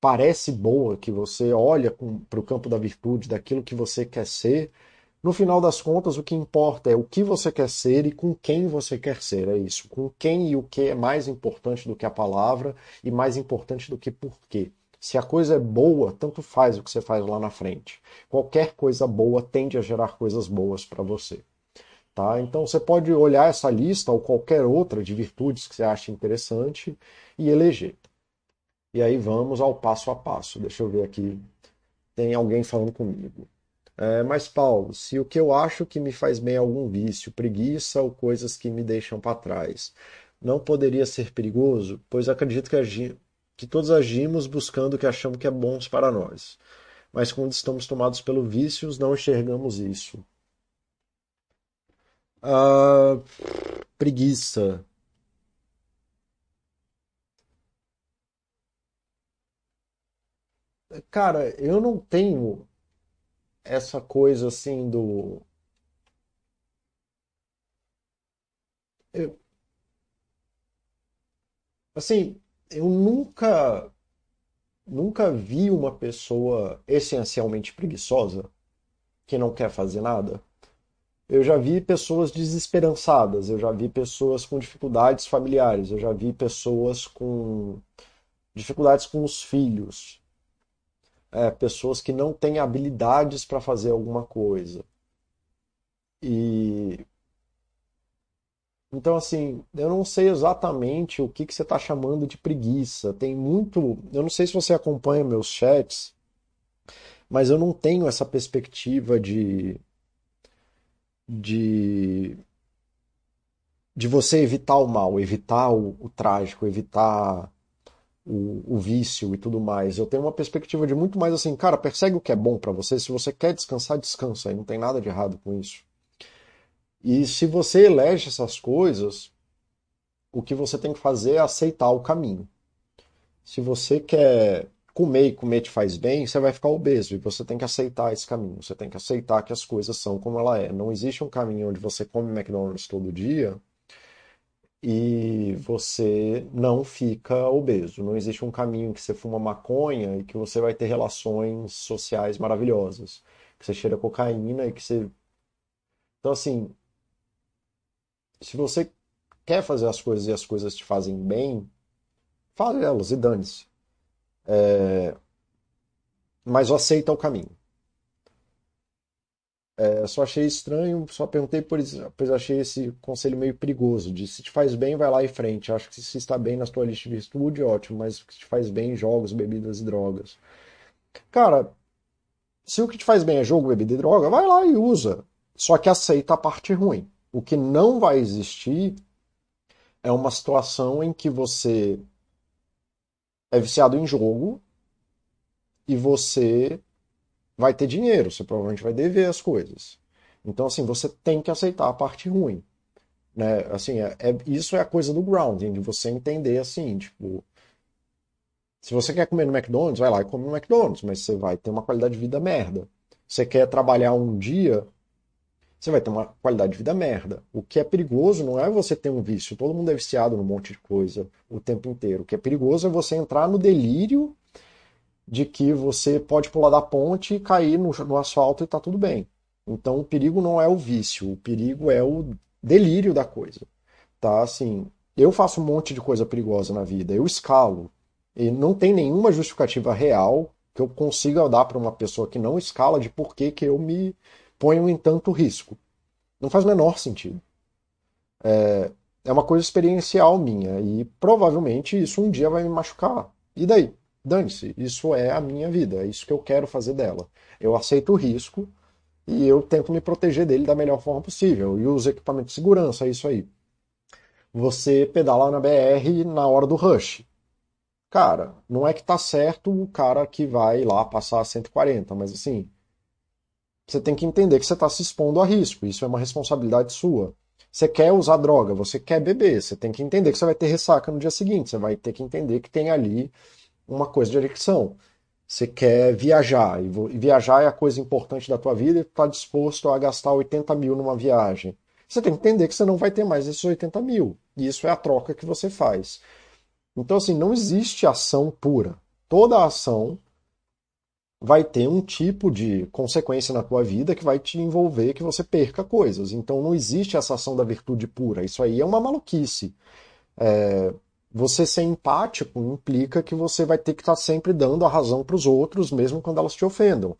parece boa, que você olha para o campo da virtude, daquilo que você quer ser, no final das contas, o que importa é o que você quer ser e com quem você quer ser. É isso. Com quem e o que é mais importante do que a palavra e mais importante do que por quê. Se a coisa é boa, tanto faz o que você faz lá na frente. Qualquer coisa boa tende a gerar coisas boas para você. Tá? Então você pode olhar essa lista ou qualquer outra de virtudes que você acha interessante e eleger. E aí vamos ao passo a passo. Deixa eu ver aqui. Tem alguém falando comigo. É, mas, Paulo, se o que eu acho que me faz bem é algum vício, preguiça ou coisas que me deixam para trás, não poderia ser perigoso? Pois acredito que, agi... que todos agimos buscando o que achamos que é bom para nós. Mas quando estamos tomados pelo vícios, não enxergamos isso. Ah, preguiça. Cara, eu não tenho essa coisa assim do. Eu, assim, eu nunca, nunca vi uma pessoa essencialmente preguiçosa que não quer fazer nada. Eu já vi pessoas desesperançadas, eu já vi pessoas com dificuldades familiares, eu já vi pessoas com dificuldades com os filhos, é, pessoas que não têm habilidades para fazer alguma coisa. E então, assim, eu não sei exatamente o que, que você está chamando de preguiça. Tem muito. Eu não sei se você acompanha meus chats, mas eu não tenho essa perspectiva de. de. de você evitar o mal, evitar o, o trágico, evitar o, o, vício e tudo mais. Eu tenho uma perspectiva de muito mais assim, cara, persegue o que é bom para você. Se você quer descansar, descansa. E não tem nada de errado com isso. E se você elege essas coisas, o que você tem que fazer é aceitar o caminho. Se você quer comer e comer te faz bem, você vai ficar obeso e você tem que aceitar esse caminho. Você tem que aceitar que as coisas são como ela é. Não existe um caminho onde você come McDonald's todo dia e você não fica obeso. Não existe um caminho que você fuma maconha e que você vai ter relações sociais maravilhosas. Que você cheira cocaína e que você. Então, assim. Se você quer fazer as coisas e as coisas te fazem bem, fale elas e dane-se. É... Mas aceita o caminho. É, só achei estranho, só perguntei por isso, pois achei esse conselho meio perigoso, de se te faz bem, vai lá em frente. Acho que se está bem na tua lista de virtude, ótimo, mas se te faz bem, jogos, bebidas e drogas. Cara, se o que te faz bem é jogo, bebida e droga, vai lá e usa. Só que aceita a parte ruim. O que não vai existir é uma situação em que você é viciado em jogo e você vai ter dinheiro, você provavelmente vai dever as coisas. Então, assim, você tem que aceitar a parte ruim. Né? Assim, é, é, isso é a coisa do grounding, de você entender assim, tipo. Se você quer comer no McDonald's, vai lá e come no McDonald's, mas você vai ter uma qualidade de vida merda. Você quer trabalhar um dia, você vai ter uma qualidade de vida merda. O que é perigoso não é você ter um vício. Todo mundo é viciado num monte de coisa o tempo inteiro. O que é perigoso é você entrar no delírio de que você pode pular da ponte e cair no, no asfalto e tá tudo bem. Então o perigo não é o vício, o perigo é o delírio da coisa. Tá? Assim, eu faço um monte de coisa perigosa na vida, eu escalo. E não tem nenhuma justificativa real que eu consiga dar para uma pessoa que não escala de por que, que eu me ponho em tanto risco. Não faz o menor sentido. É, é uma coisa experiencial minha e provavelmente isso um dia vai me machucar. E daí? Dane-se, isso é a minha vida, é isso que eu quero fazer dela. Eu aceito o risco e eu tento me proteger dele da melhor forma possível. E uso equipamento de segurança, é isso aí. Você pedala na BR na hora do rush. Cara, não é que tá certo o cara que vai lá passar 140, mas assim, você tem que entender que você está se expondo a risco. Isso é uma responsabilidade sua. Você quer usar droga, você quer beber, você tem que entender que você vai ter ressaca no dia seguinte, você vai ter que entender que tem ali uma coisa de adicção. Você quer viajar, e viajar é a coisa importante da tua vida e está disposto a gastar 80 mil numa viagem. Você tem que entender que você não vai ter mais esses 80 mil. E isso é a troca que você faz. Então, assim, não existe ação pura. Toda ação vai ter um tipo de consequência na tua vida que vai te envolver que você perca coisas. Então não existe essa ação da virtude pura. Isso aí é uma maluquice. É, você ser empático implica que você vai ter que estar sempre dando a razão para os outros, mesmo quando elas te ofendam.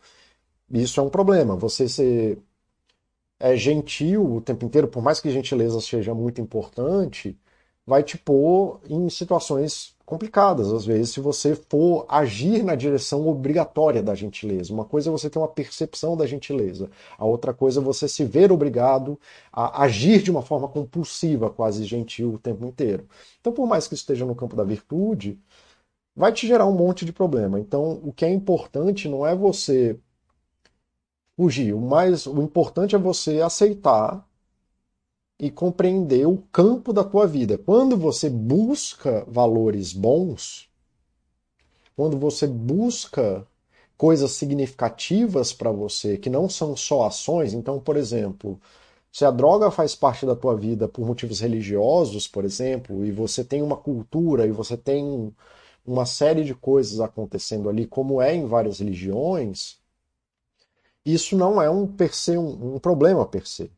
Isso é um problema. Você ser é, gentil o tempo inteiro, por mais que gentileza seja muito importante, vai te pôr em situações complicadas, às vezes, se você for agir na direção obrigatória da gentileza. Uma coisa é você ter uma percepção da gentileza, a outra coisa é você se ver obrigado a agir de uma forma compulsiva, quase gentil o tempo inteiro. Então, por mais que esteja no campo da virtude, vai te gerar um monte de problema. Então, o que é importante não é você fugir, o mais o importante é você aceitar e compreender o campo da tua vida. Quando você busca valores bons, quando você busca coisas significativas para você, que não são só ações, então, por exemplo, se a droga faz parte da tua vida por motivos religiosos, por exemplo, e você tem uma cultura e você tem uma série de coisas acontecendo ali, como é em várias religiões, isso não é um per se, um, um problema per se.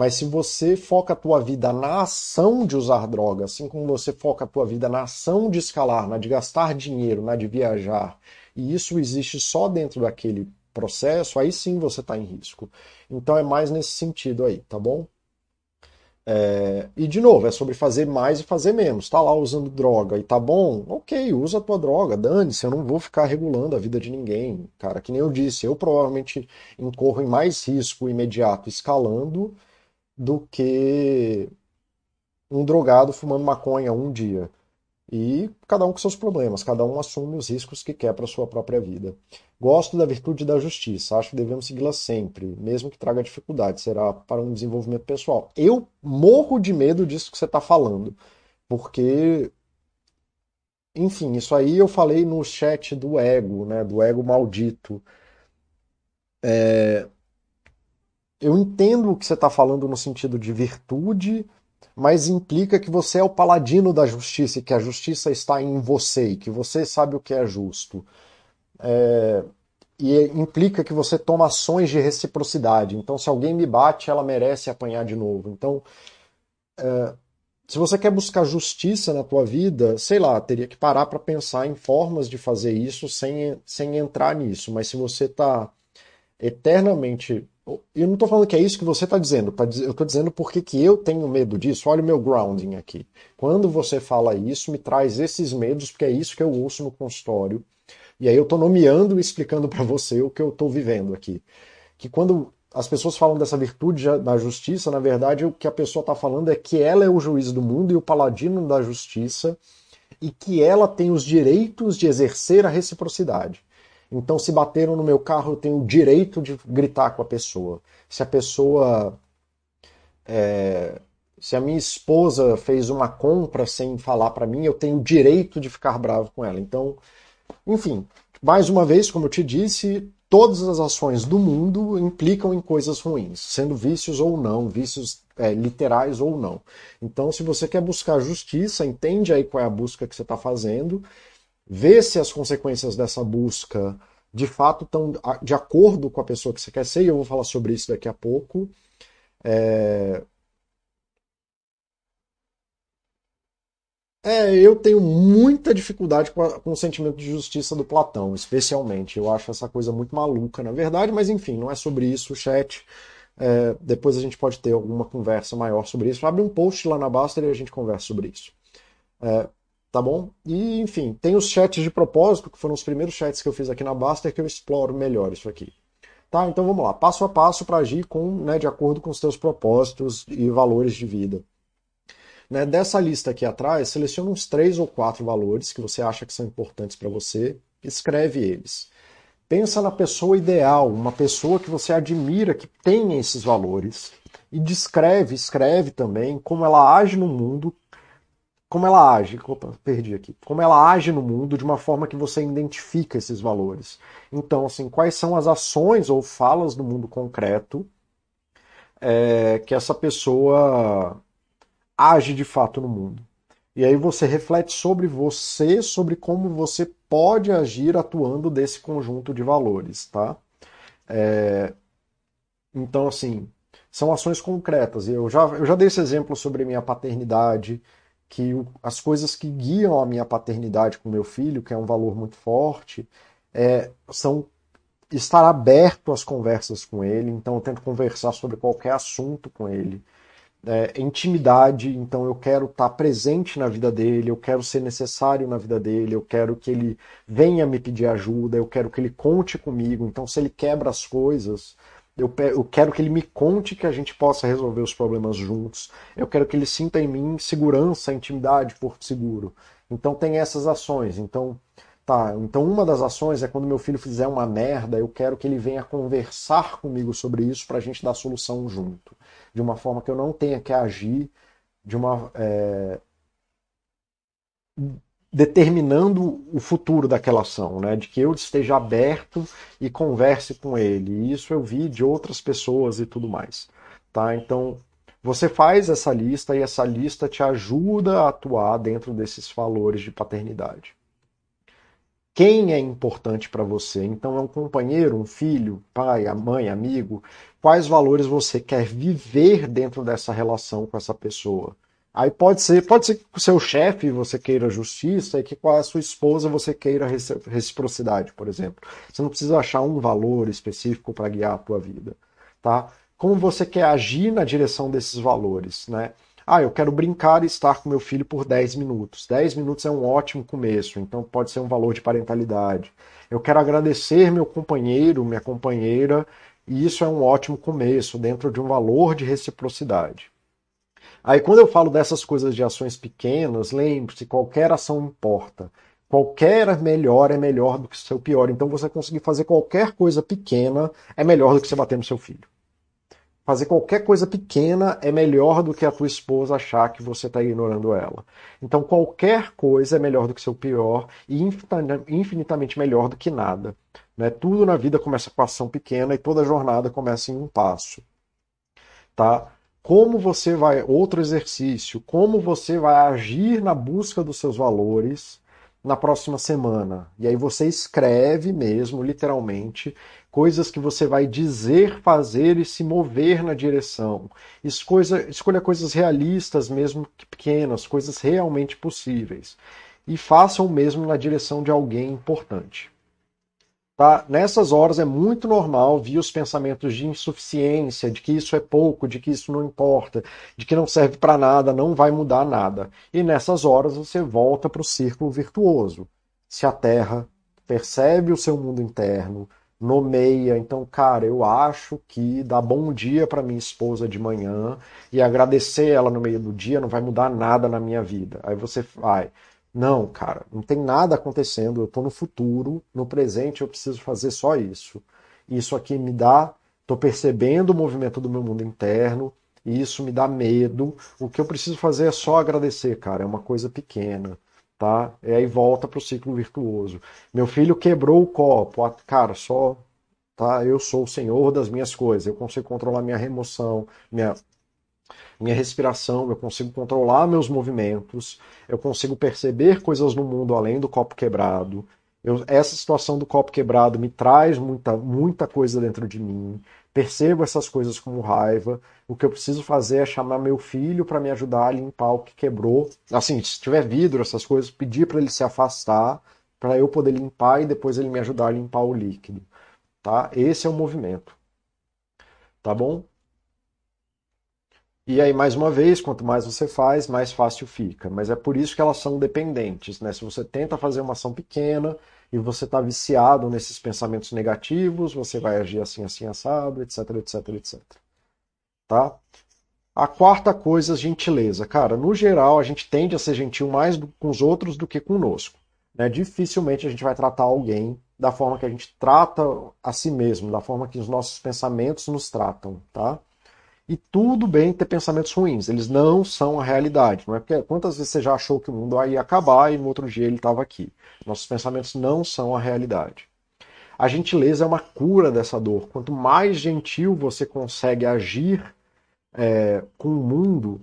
Mas se você foca a tua vida na ação de usar droga, assim como você foca a tua vida na ação de escalar, na de gastar dinheiro, na de viajar, e isso existe só dentro daquele processo, aí sim você está em risco. Então é mais nesse sentido aí, tá bom? É... e de novo, é sobre fazer mais e fazer menos. Tá lá usando droga e tá bom? Ok, usa a tua droga, dane-se, eu não vou ficar regulando a vida de ninguém. Cara, que nem eu disse, eu provavelmente incorro em mais risco imediato escalando do que um drogado fumando maconha um dia. E cada um com seus problemas, cada um assume os riscos que quer para sua própria vida. Gosto da virtude da justiça, acho que devemos segui-la sempre, mesmo que traga dificuldade, será para um desenvolvimento pessoal. Eu morro de medo disso que você está falando, porque, enfim, isso aí eu falei no chat do ego, né, do ego maldito. É, eu entendo o que você está falando no sentido de virtude, mas implica que você é o paladino da justiça e que a justiça está em você e que você sabe o que é justo. É, e implica que você toma ações de reciprocidade. Então, se alguém me bate, ela merece apanhar de novo. Então, é, se você quer buscar justiça na tua vida, sei lá, teria que parar para pensar em formas de fazer isso sem, sem entrar nisso. Mas se você está eternamente eu não estou falando que é isso que você está dizendo, eu estou dizendo porque que eu tenho medo disso. Olha o meu grounding aqui. Quando você fala isso, me traz esses medos, porque é isso que eu ouço no consultório. E aí eu estou nomeando e explicando para você o que eu estou vivendo aqui. Que quando as pessoas falam dessa virtude da justiça, na verdade o que a pessoa está falando é que ela é o juiz do mundo e o paladino da justiça e que ela tem os direitos de exercer a reciprocidade. Então, se bateram no meu carro, eu tenho o direito de gritar com a pessoa. Se a pessoa. É, se a minha esposa fez uma compra sem falar para mim, eu tenho o direito de ficar bravo com ela. Então, enfim, mais uma vez, como eu te disse, todas as ações do mundo implicam em coisas ruins, sendo vícios ou não, vícios é, literais ou não. Então, se você quer buscar justiça, entende aí qual é a busca que você está fazendo ver se as consequências dessa busca de fato estão de acordo com a pessoa que você quer ser, e eu vou falar sobre isso daqui a pouco. É... É, eu tenho muita dificuldade com, a, com, o sentimento de justiça do Platão, especialmente. Eu acho essa coisa muito maluca, na verdade, mas enfim, não é sobre isso o chat. É, depois a gente pode ter alguma conversa maior sobre isso. Abre um post lá na Baster e a gente conversa sobre isso. É, tá bom? E, enfim, tem os chats de propósito, que foram os primeiros chats que eu fiz aqui na Baster, que eu exploro melhor isso aqui. Tá? Então vamos lá, passo a passo para agir com, né, de acordo com os teus propósitos e valores de vida. Né, dessa lista aqui atrás, seleciona uns três ou quatro valores que você acha que são importantes para você, escreve eles. Pensa na pessoa ideal, uma pessoa que você admira que tenha esses valores e descreve, escreve também como ela age no mundo, como ela age, opa, perdi aqui, como ela age no mundo de uma forma que você identifica esses valores. Então, assim, quais são as ações ou falas do mundo concreto é, que essa pessoa age de fato no mundo. E aí você reflete sobre você, sobre como você pode agir atuando desse conjunto de valores, tá? É... Então, assim, são ações concretas. Eu já, eu já dei esse exemplo sobre minha paternidade, que as coisas que guiam a minha paternidade com meu filho, que é um valor muito forte, é, são estar aberto às conversas com ele. Então eu tento conversar sobre qualquer assunto com ele. É, intimidade, então eu quero estar presente na vida dele, eu quero ser necessário na vida dele, eu quero que ele venha me pedir ajuda, eu quero que ele conte comigo. Então, se ele quebra as coisas, eu, eu quero que ele me conte que a gente possa resolver os problemas juntos. Eu quero que ele sinta em mim segurança, intimidade, porto seguro. Então tem essas ações. Então, tá. Então uma das ações é quando meu filho fizer uma merda, eu quero que ele venha conversar comigo sobre isso para a gente dar solução junto, de uma forma que eu não tenha que agir de uma é determinando o futuro daquela ação, né? de que eu esteja aberto e converse com ele. E isso eu vi de outras pessoas e tudo mais. Tá? Então, você faz essa lista e essa lista te ajuda a atuar dentro desses valores de paternidade. Quem é importante para você? Então, é um companheiro, um filho, pai, a mãe, amigo? Quais valores você quer viver dentro dessa relação com essa pessoa? Aí pode ser, pode ser que com o seu chefe você queira justiça e que com a sua esposa você queira reciprocidade, por exemplo. Você não precisa achar um valor específico para guiar a tua vida, tá? Como você quer agir na direção desses valores, né? Ah, eu quero brincar e estar com meu filho por 10 minutos. 10 minutos é um ótimo começo, então pode ser um valor de parentalidade. Eu quero agradecer meu companheiro, minha companheira, e isso é um ótimo começo dentro de um valor de reciprocidade. Aí quando eu falo dessas coisas de ações pequenas, lembre-se, qualquer ação importa. Qualquer melhor é melhor do que o seu pior. Então você conseguir fazer qualquer coisa pequena é melhor do que você bater no seu filho. Fazer qualquer coisa pequena é melhor do que a tua esposa achar que você está ignorando ela. Então qualquer coisa é melhor do que seu pior e infinitamente melhor do que nada. Né? Tudo na vida começa com ação pequena e toda jornada começa em um passo. Tá? Como você vai, outro exercício, como você vai agir na busca dos seus valores na próxima semana. E aí você escreve mesmo, literalmente, coisas que você vai dizer, fazer e se mover na direção. Escolha, escolha coisas realistas, mesmo que pequenas, coisas realmente possíveis. E faça o mesmo na direção de alguém importante. Tá? Nessas horas é muito normal vir os pensamentos de insuficiência, de que isso é pouco, de que isso não importa, de que não serve para nada, não vai mudar nada. E nessas horas você volta para o círculo virtuoso. Se aterra, percebe o seu mundo interno, nomeia. Então, cara, eu acho que dar bom dia para minha esposa de manhã e agradecer ela no meio do dia não vai mudar nada na minha vida. Aí você vai. Não, cara, não tem nada acontecendo. Eu estou no futuro, no presente eu preciso fazer só isso. Isso aqui me dá, estou percebendo o movimento do meu mundo interno, e isso me dá medo. O que eu preciso fazer é só agradecer, cara. É uma coisa pequena, tá? E aí volta para o ciclo virtuoso. Meu filho quebrou o copo, cara, só, tá? Eu sou o senhor das minhas coisas. Eu consigo controlar minha remoção, minha minha respiração, eu consigo controlar meus movimentos, eu consigo perceber coisas no mundo além do copo quebrado. Eu, essa situação do copo quebrado me traz muita, muita coisa dentro de mim. Percebo essas coisas como raiva. O que eu preciso fazer é chamar meu filho para me ajudar a limpar o que quebrou. Assim, se tiver vidro, essas coisas, pedir para ele se afastar, para eu poder limpar e depois ele me ajudar a limpar o líquido. Tá? Esse é o movimento. Tá bom? E aí, mais uma vez, quanto mais você faz, mais fácil fica. Mas é por isso que elas são dependentes, né? Se você tenta fazer uma ação pequena e você está viciado nesses pensamentos negativos, você vai agir assim, assim, assado, etc, etc, etc. Tá? A quarta coisa, gentileza. Cara, no geral, a gente tende a ser gentil mais com os outros do que conosco. Né? Dificilmente a gente vai tratar alguém da forma que a gente trata a si mesmo, da forma que os nossos pensamentos nos tratam, tá? E tudo bem ter pensamentos ruins, eles não são a realidade. Não é porque quantas vezes você já achou que o mundo ia acabar e no outro dia ele estava aqui. Nossos pensamentos não são a realidade. A gentileza é uma cura dessa dor. Quanto mais gentil você consegue agir é, com o mundo,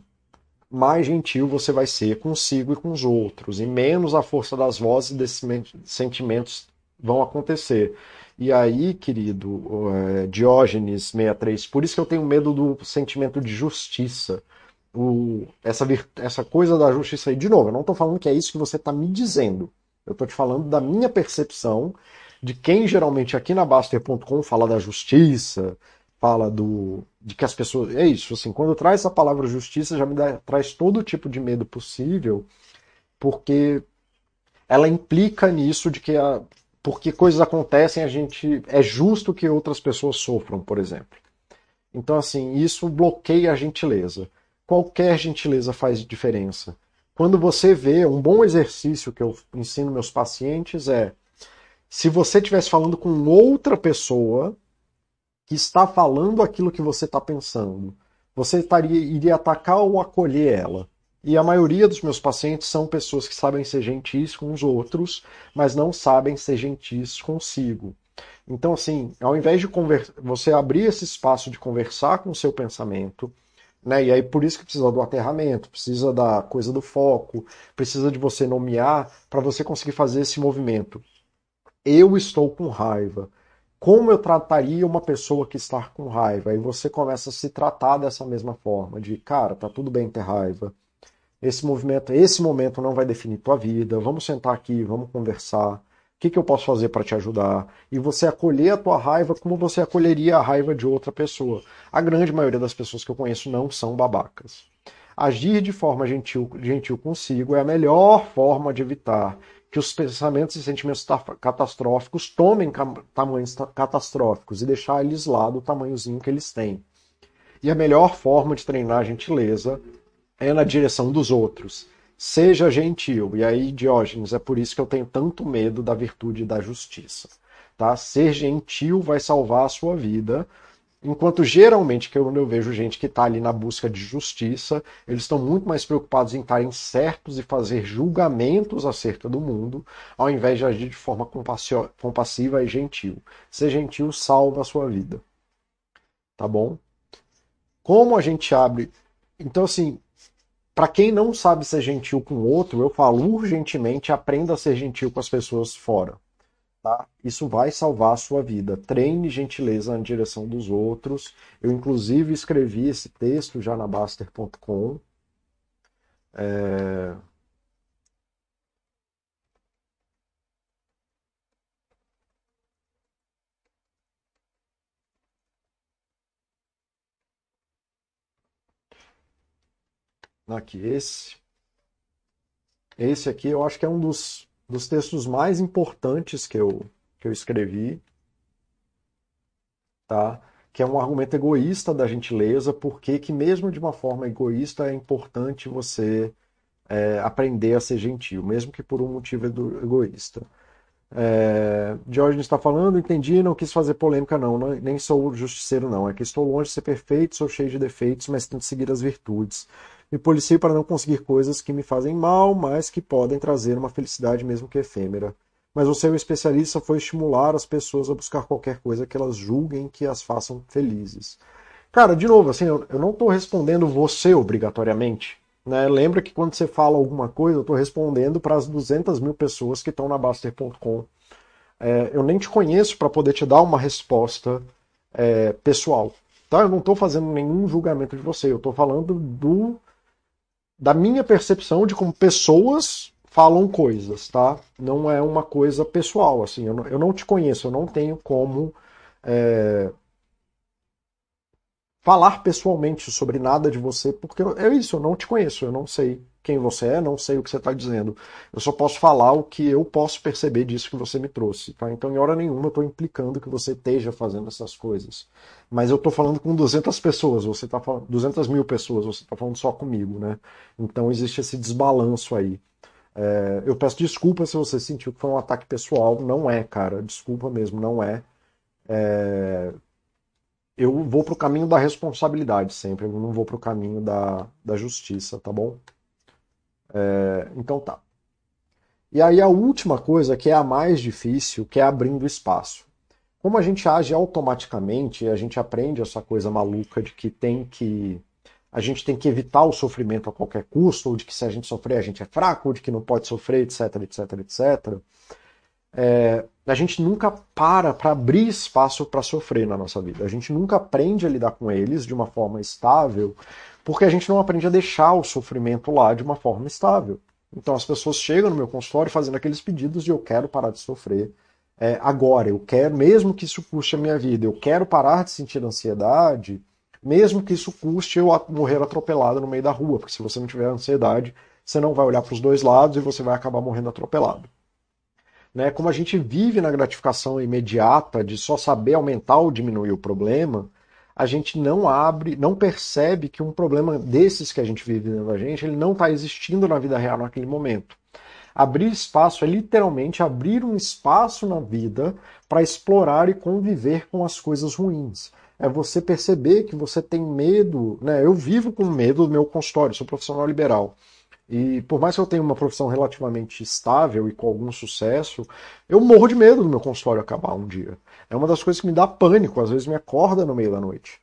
mais gentil você vai ser consigo e com os outros, e menos a força das vozes desses sentimentos vão acontecer. E aí, querido é, Diógenes 63, por isso que eu tenho medo do sentimento de justiça. O, essa, essa coisa da justiça aí, de novo, eu não estou falando que é isso que você está me dizendo. Eu estou te falando da minha percepção de quem geralmente aqui na Baster.com fala da justiça, fala do de que as pessoas é isso assim quando traz essa palavra justiça já me dá, traz todo tipo de medo possível porque ela implica nisso de que a, porque coisas acontecem, a gente é justo que outras pessoas sofram, por exemplo. Então, assim, isso bloqueia a gentileza. Qualquer gentileza faz diferença. Quando você vê, um bom exercício que eu ensino meus pacientes é: se você estivesse falando com outra pessoa que está falando aquilo que você está pensando, você estaria, iria atacar ou acolher ela? E a maioria dos meus pacientes são pessoas que sabem ser gentis com os outros, mas não sabem ser gentis consigo. Então, assim, ao invés de você abrir esse espaço de conversar com o seu pensamento, né? E aí por isso que precisa do aterramento, precisa da coisa do foco, precisa de você nomear para você conseguir fazer esse movimento. Eu estou com raiva. Como eu trataria uma pessoa que está com raiva? Aí você começa a se tratar dessa mesma forma, de cara, tá tudo bem ter raiva esse movimento, esse momento não vai definir tua vida. Vamos sentar aqui, vamos conversar. O que, que eu posso fazer para te ajudar? E você acolher a tua raiva como você acolheria a raiva de outra pessoa. A grande maioria das pessoas que eu conheço não são babacas. Agir de forma gentil, gentil consigo é a melhor forma de evitar que os pensamentos e sentimentos catastróficos tomem tamanhos catastróficos e deixar eles lá do tamanhozinho que eles têm. E a melhor forma de treinar a gentileza é na direção dos outros. Seja gentil. E aí, Diógenes, é por isso que eu tenho tanto medo da virtude da justiça. Tá? Ser gentil vai salvar a sua vida. Enquanto geralmente, que eu, eu vejo gente que está ali na busca de justiça, eles estão muito mais preocupados em estarem certos e fazer julgamentos acerca do mundo, ao invés de agir de forma compassiva e gentil. Ser gentil salva a sua vida. Tá bom? Como a gente abre. Então, assim, para quem não sabe ser gentil com o outro, eu falo urgentemente aprenda a ser gentil com as pessoas fora. Tá? Isso vai salvar a sua vida. Treine gentileza na direção dos outros. Eu, inclusive, escrevi esse texto já na Baster.com. É... Aqui, esse. Esse aqui eu acho que é um dos, dos textos mais importantes que eu, que eu escrevi. Tá? Que é um argumento egoísta da gentileza, porque que mesmo de uma forma egoísta é importante você é, aprender a ser gentil, mesmo que por um motivo egoísta. É, George está falando, entendi, não quis fazer polêmica não, não, nem sou justiceiro não, é que estou longe de ser perfeito, sou cheio de defeitos, mas tento seguir as virtudes. Me policio para não conseguir coisas que me fazem mal, mas que podem trazer uma felicidade mesmo que efêmera. Mas o seu especialista foi estimular as pessoas a buscar qualquer coisa que elas julguem que as façam felizes. Cara, de novo, assim, eu, eu não estou respondendo você obrigatoriamente. Né? Lembra que quando você fala alguma coisa, eu estou respondendo para as 200 mil pessoas que estão na Baster.com. É, eu nem te conheço para poder te dar uma resposta é, pessoal. Tá? Eu não estou fazendo nenhum julgamento de você. Eu estou falando do da minha percepção de como pessoas falam coisas, tá? Não é uma coisa pessoal, assim, eu não, eu não te conheço, eu não tenho como é, falar pessoalmente sobre nada de você, porque é isso, eu não te conheço, eu não sei quem você é, não sei o que você está dizendo. Eu só posso falar o que eu posso perceber disso que você me trouxe. Tá? Então, em hora nenhuma, eu estou implicando que você esteja fazendo essas coisas. Mas eu estou falando com 200 pessoas, você está falando 200 mil pessoas, você está falando só comigo, né? Então existe esse desbalanço aí. É, eu peço desculpa se você sentiu que foi um ataque pessoal. Não é, cara. Desculpa mesmo, não é. é eu vou para o caminho da responsabilidade sempre, eu não vou para o caminho da, da justiça, tá bom? É, então tá. E aí a última coisa, que é a mais difícil, que é abrindo espaço. Como a gente age automaticamente, a gente aprende essa coisa maluca de que tem que a gente tem que evitar o sofrimento a qualquer custo, ou de que se a gente sofrer a gente é fraco, ou de que não pode sofrer, etc, etc, etc. É, a gente nunca para para abrir espaço para sofrer na nossa vida. A gente nunca aprende a lidar com eles de uma forma estável, porque a gente não aprende a deixar o sofrimento lá de uma forma estável. Então as pessoas chegam no meu consultório fazendo aqueles pedidos de eu quero parar de sofrer é, agora, eu quero, mesmo que isso custe a minha vida, eu quero parar de sentir ansiedade, mesmo que isso custe eu morrer atropelado no meio da rua, porque se você não tiver ansiedade, você não vai olhar para os dois lados e você vai acabar morrendo atropelado. Né? Como a gente vive na gratificação imediata de só saber aumentar ou diminuir o problema, a gente não abre, não percebe que um problema desses que a gente vive dentro da gente, ele não está existindo na vida real naquele momento. Abrir espaço é literalmente abrir um espaço na vida para explorar e conviver com as coisas ruins. É você perceber que você tem medo, né? Eu vivo com medo do meu consultório, sou profissional liberal. E por mais que eu tenha uma profissão relativamente estável e com algum sucesso, eu morro de medo do meu consultório acabar um dia. É uma das coisas que me dá pânico, às vezes me acorda no meio da noite.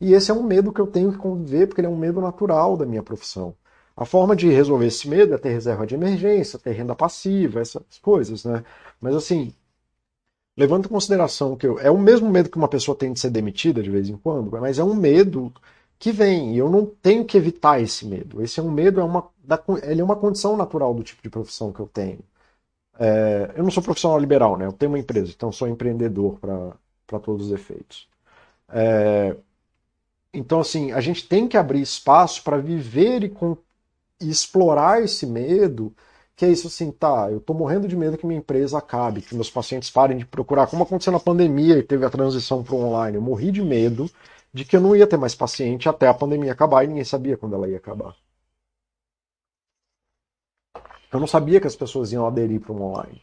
E esse é um medo que eu tenho que conviver, porque ele é um medo natural da minha profissão. A forma de resolver esse medo é ter reserva de emergência, ter renda passiva, essas coisas, né? Mas assim, levando em consideração que eu, é o mesmo medo que uma pessoa tem de ser demitida de vez em quando, mas é um medo que vem, e eu não tenho que evitar esse medo. Esse é um medo, é uma, ele é uma condição natural do tipo de profissão que eu tenho. É, eu não sou profissional liberal, né? Eu tenho uma empresa, então sou empreendedor para todos os efeitos. É, então, assim, a gente tem que abrir espaço para viver e, com, e, explorar esse medo, que é isso assim, tá, eu estou morrendo de medo que minha empresa acabe, que meus pacientes parem de procurar, como aconteceu na pandemia e teve a transição para o online. Eu morri de medo de que eu não ia ter mais paciente até a pandemia acabar e ninguém sabia quando ela ia acabar. Eu não sabia que as pessoas iam aderir para o online.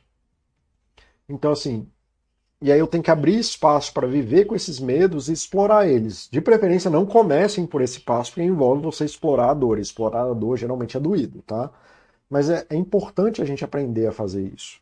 Então, assim, e aí eu tenho que abrir espaço para viver com esses medos e explorar eles. De preferência, não comecem por esse passo, porque envolve você explorar a dor. explorar a dor geralmente é doído, tá? Mas é, é importante a gente aprender a fazer isso.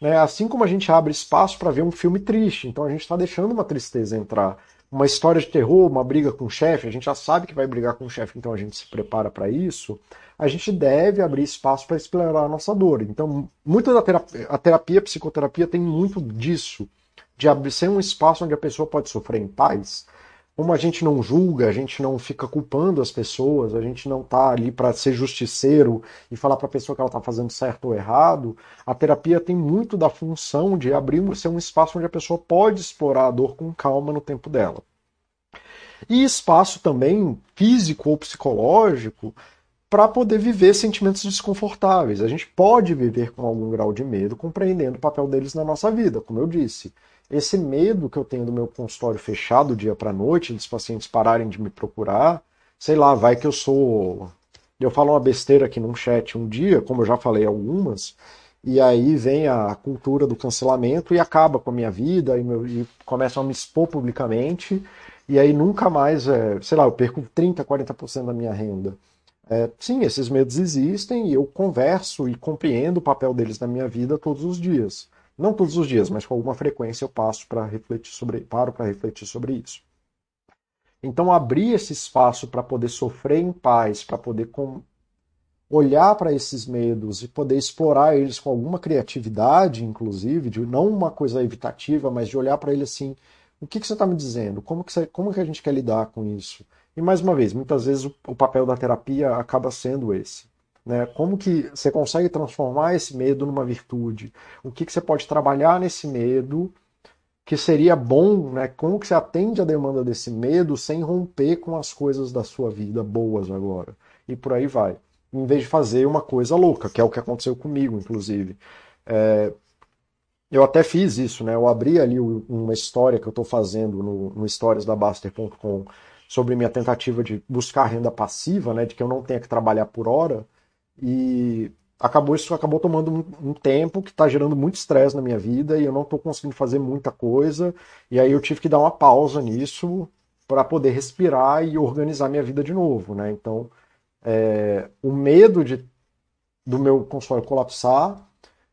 Né? Assim como a gente abre espaço para ver um filme triste, então a gente está deixando uma tristeza entrar uma história de terror, uma briga com o chefe, a gente já sabe que vai brigar com o chefe, então a gente se prepara para isso. A gente deve abrir espaço para explorar a nossa dor. Então, muita da terapia, a terapia, a psicoterapia tem muito disso, de abrir ser um espaço onde a pessoa pode sofrer em paz. Como a gente não julga, a gente não fica culpando as pessoas, a gente não está ali para ser justiceiro e falar para a pessoa que ela está fazendo certo ou errado, a terapia tem muito da função de abrir ser um espaço onde a pessoa pode explorar a dor com calma no tempo dela. E espaço também físico ou psicológico para poder viver sentimentos desconfortáveis. A gente pode viver com algum grau de medo, compreendendo o papel deles na nossa vida, como eu disse esse medo que eu tenho do meu consultório fechado dia para noite, dos pacientes pararem de me procurar, sei lá, vai que eu sou. Eu falo uma besteira aqui num chat um dia, como eu já falei algumas, e aí vem a cultura do cancelamento e acaba com a minha vida, e, meu, e começam a me expor publicamente, e aí nunca mais, é, sei lá, eu perco 30%, 40% da minha renda. É, sim, esses medos existem e eu converso e compreendo o papel deles na minha vida todos os dias. Não todos os dias, mas com alguma frequência eu passo para refletir sobre, paro para refletir sobre isso. Então abrir esse espaço para poder sofrer em paz, para poder com... olhar para esses medos e poder explorar eles com alguma criatividade, inclusive, de não uma coisa evitativa, mas de olhar para ele assim, o que, que você está me dizendo? Como que, você, como que a gente quer lidar com isso? E mais uma vez, muitas vezes o, o papel da terapia acaba sendo esse. Né? Como que você consegue transformar esse medo numa virtude? O que, que você pode trabalhar nesse medo que seria bom, né? Como que você atende a demanda desse medo sem romper com as coisas da sua vida boas agora? E por aí vai. Em vez de fazer uma coisa louca, que é o que aconteceu comigo, inclusive. É, eu até fiz isso, né? Eu abri ali uma história que eu estou fazendo no, no sobre minha tentativa de buscar renda passiva, né? De que eu não tenha que trabalhar por hora. E acabou isso acabou tomando um, um tempo que está gerando muito estresse na minha vida e eu não estou conseguindo fazer muita coisa. E aí eu tive que dar uma pausa nisso para poder respirar e organizar minha vida de novo, né? Então, é, o medo de, do meu consultório colapsar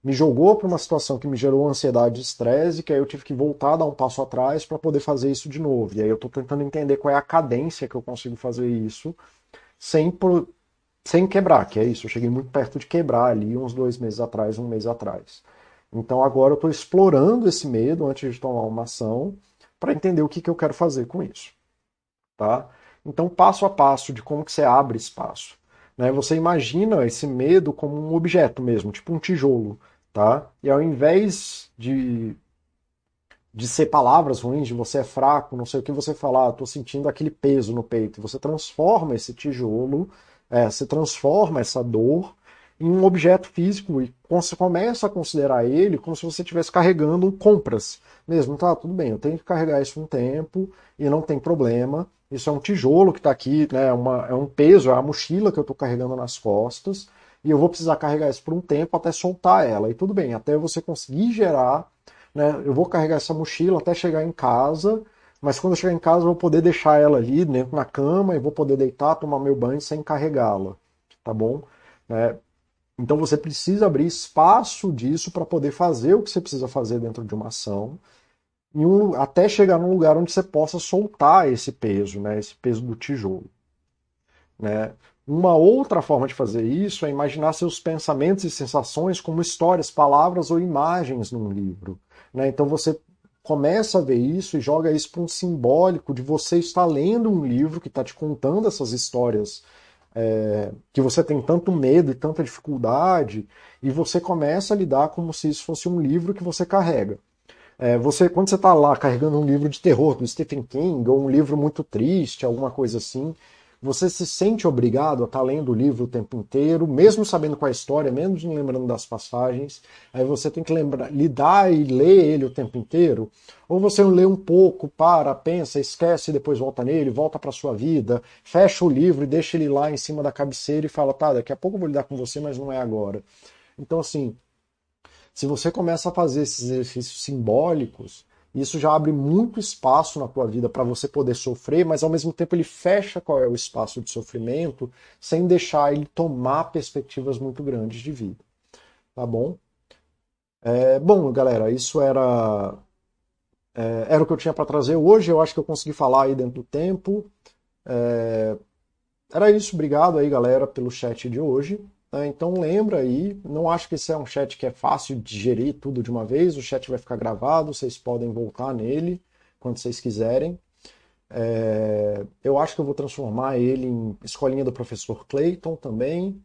me jogou para uma situação que me gerou ansiedade e estresse, que aí eu tive que voltar, dar um passo atrás para poder fazer isso de novo. E aí eu estou tentando entender qual é a cadência que eu consigo fazer isso sem, sem quebrar, que é isso. Eu cheguei muito perto de quebrar ali uns dois meses atrás, um mês atrás. Então agora eu estou explorando esse medo antes de tomar uma ação para entender o que, que eu quero fazer com isso. Tá? Então, passo a passo de como que você abre espaço. Né? Você imagina esse medo como um objeto mesmo, tipo um tijolo tá? E ao invés de de ser palavras ruins, de você é fraco, não sei o que você falar, ah, tô sentindo aquele peso no peito. Você transforma esse tijolo, é, você transforma essa dor em um objeto físico e você começa a considerar ele como se você estivesse carregando compras mesmo. Tá, tudo bem, eu tenho que carregar isso um tempo e não tem problema. Isso é um tijolo que está aqui, né, é uma, é um peso, é a mochila que eu estou carregando nas costas e eu vou precisar carregar isso por um tempo até soltar ela. E tudo bem, até você conseguir gerar, né? Eu vou carregar essa mochila até chegar em casa, mas quando eu chegar em casa eu vou poder deixar ela ali dentro na cama e vou poder deitar, tomar meu banho sem carregá-la, tá bom? É, então você precisa abrir espaço disso para poder fazer o que você precisa fazer dentro de uma ação, um, até chegar num lugar onde você possa soltar esse peso, né? Esse peso do tijolo, né? Uma outra forma de fazer isso é imaginar seus pensamentos e sensações como histórias, palavras ou imagens num livro. Né? Então você começa a ver isso e joga isso para um simbólico de você estar lendo um livro que está te contando essas histórias é, que você tem tanto medo e tanta dificuldade, e você começa a lidar como se isso fosse um livro que você carrega. É, você, quando você está lá carregando um livro de terror do Stephen King, ou um livro muito triste, alguma coisa assim, você se sente obrigado a estar tá lendo o livro o tempo inteiro, mesmo sabendo qual é a história, mesmo lembrando das passagens. Aí você tem que lembrar, lidar e ler ele o tempo inteiro. Ou você lê um pouco, para, pensa, esquece e depois volta nele, volta para sua vida, fecha o livro e deixa ele lá em cima da cabeceira e fala, tá, daqui a pouco eu vou lidar com você, mas não é agora. Então, assim, se você começa a fazer esses exercícios simbólicos, isso já abre muito espaço na tua vida para você poder sofrer, mas ao mesmo tempo ele fecha qual é o espaço de sofrimento, sem deixar ele tomar perspectivas muito grandes de vida. Tá bom? É, bom, galera, isso era é, era o que eu tinha para trazer hoje. Eu acho que eu consegui falar aí dentro do tempo. É, era isso. Obrigado aí, galera, pelo chat de hoje. Né? Então lembra aí, não acho que esse é um chat que é fácil de digerir tudo de uma vez, o chat vai ficar gravado, vocês podem voltar nele quando vocês quiserem. É, eu acho que eu vou transformar ele em escolinha do professor Clayton também.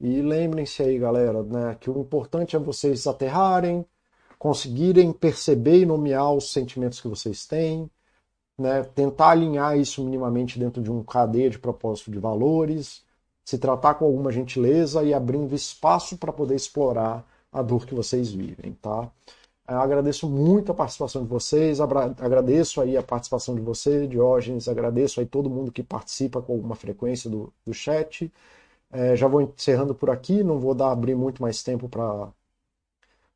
E lembrem-se aí, galera, né, que o importante é vocês aterrarem, conseguirem perceber e nomear os sentimentos que vocês têm, né, tentar alinhar isso minimamente dentro de um cadeia de propósito de valores, se tratar com alguma gentileza e abrindo espaço para poder explorar a dor que vocês vivem, tá? Eu agradeço muito a participação de vocês, agradeço aí a participação de você, Diógenes, agradeço aí todo mundo que participa com alguma frequência do, do chat. É, já vou encerrando por aqui, não vou dar abrir muito mais tempo para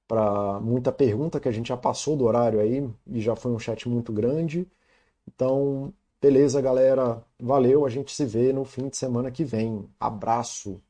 para muita pergunta que a gente já passou do horário aí e já foi um chat muito grande. Então, Beleza, galera. Valeu. A gente se vê no fim de semana que vem. Abraço.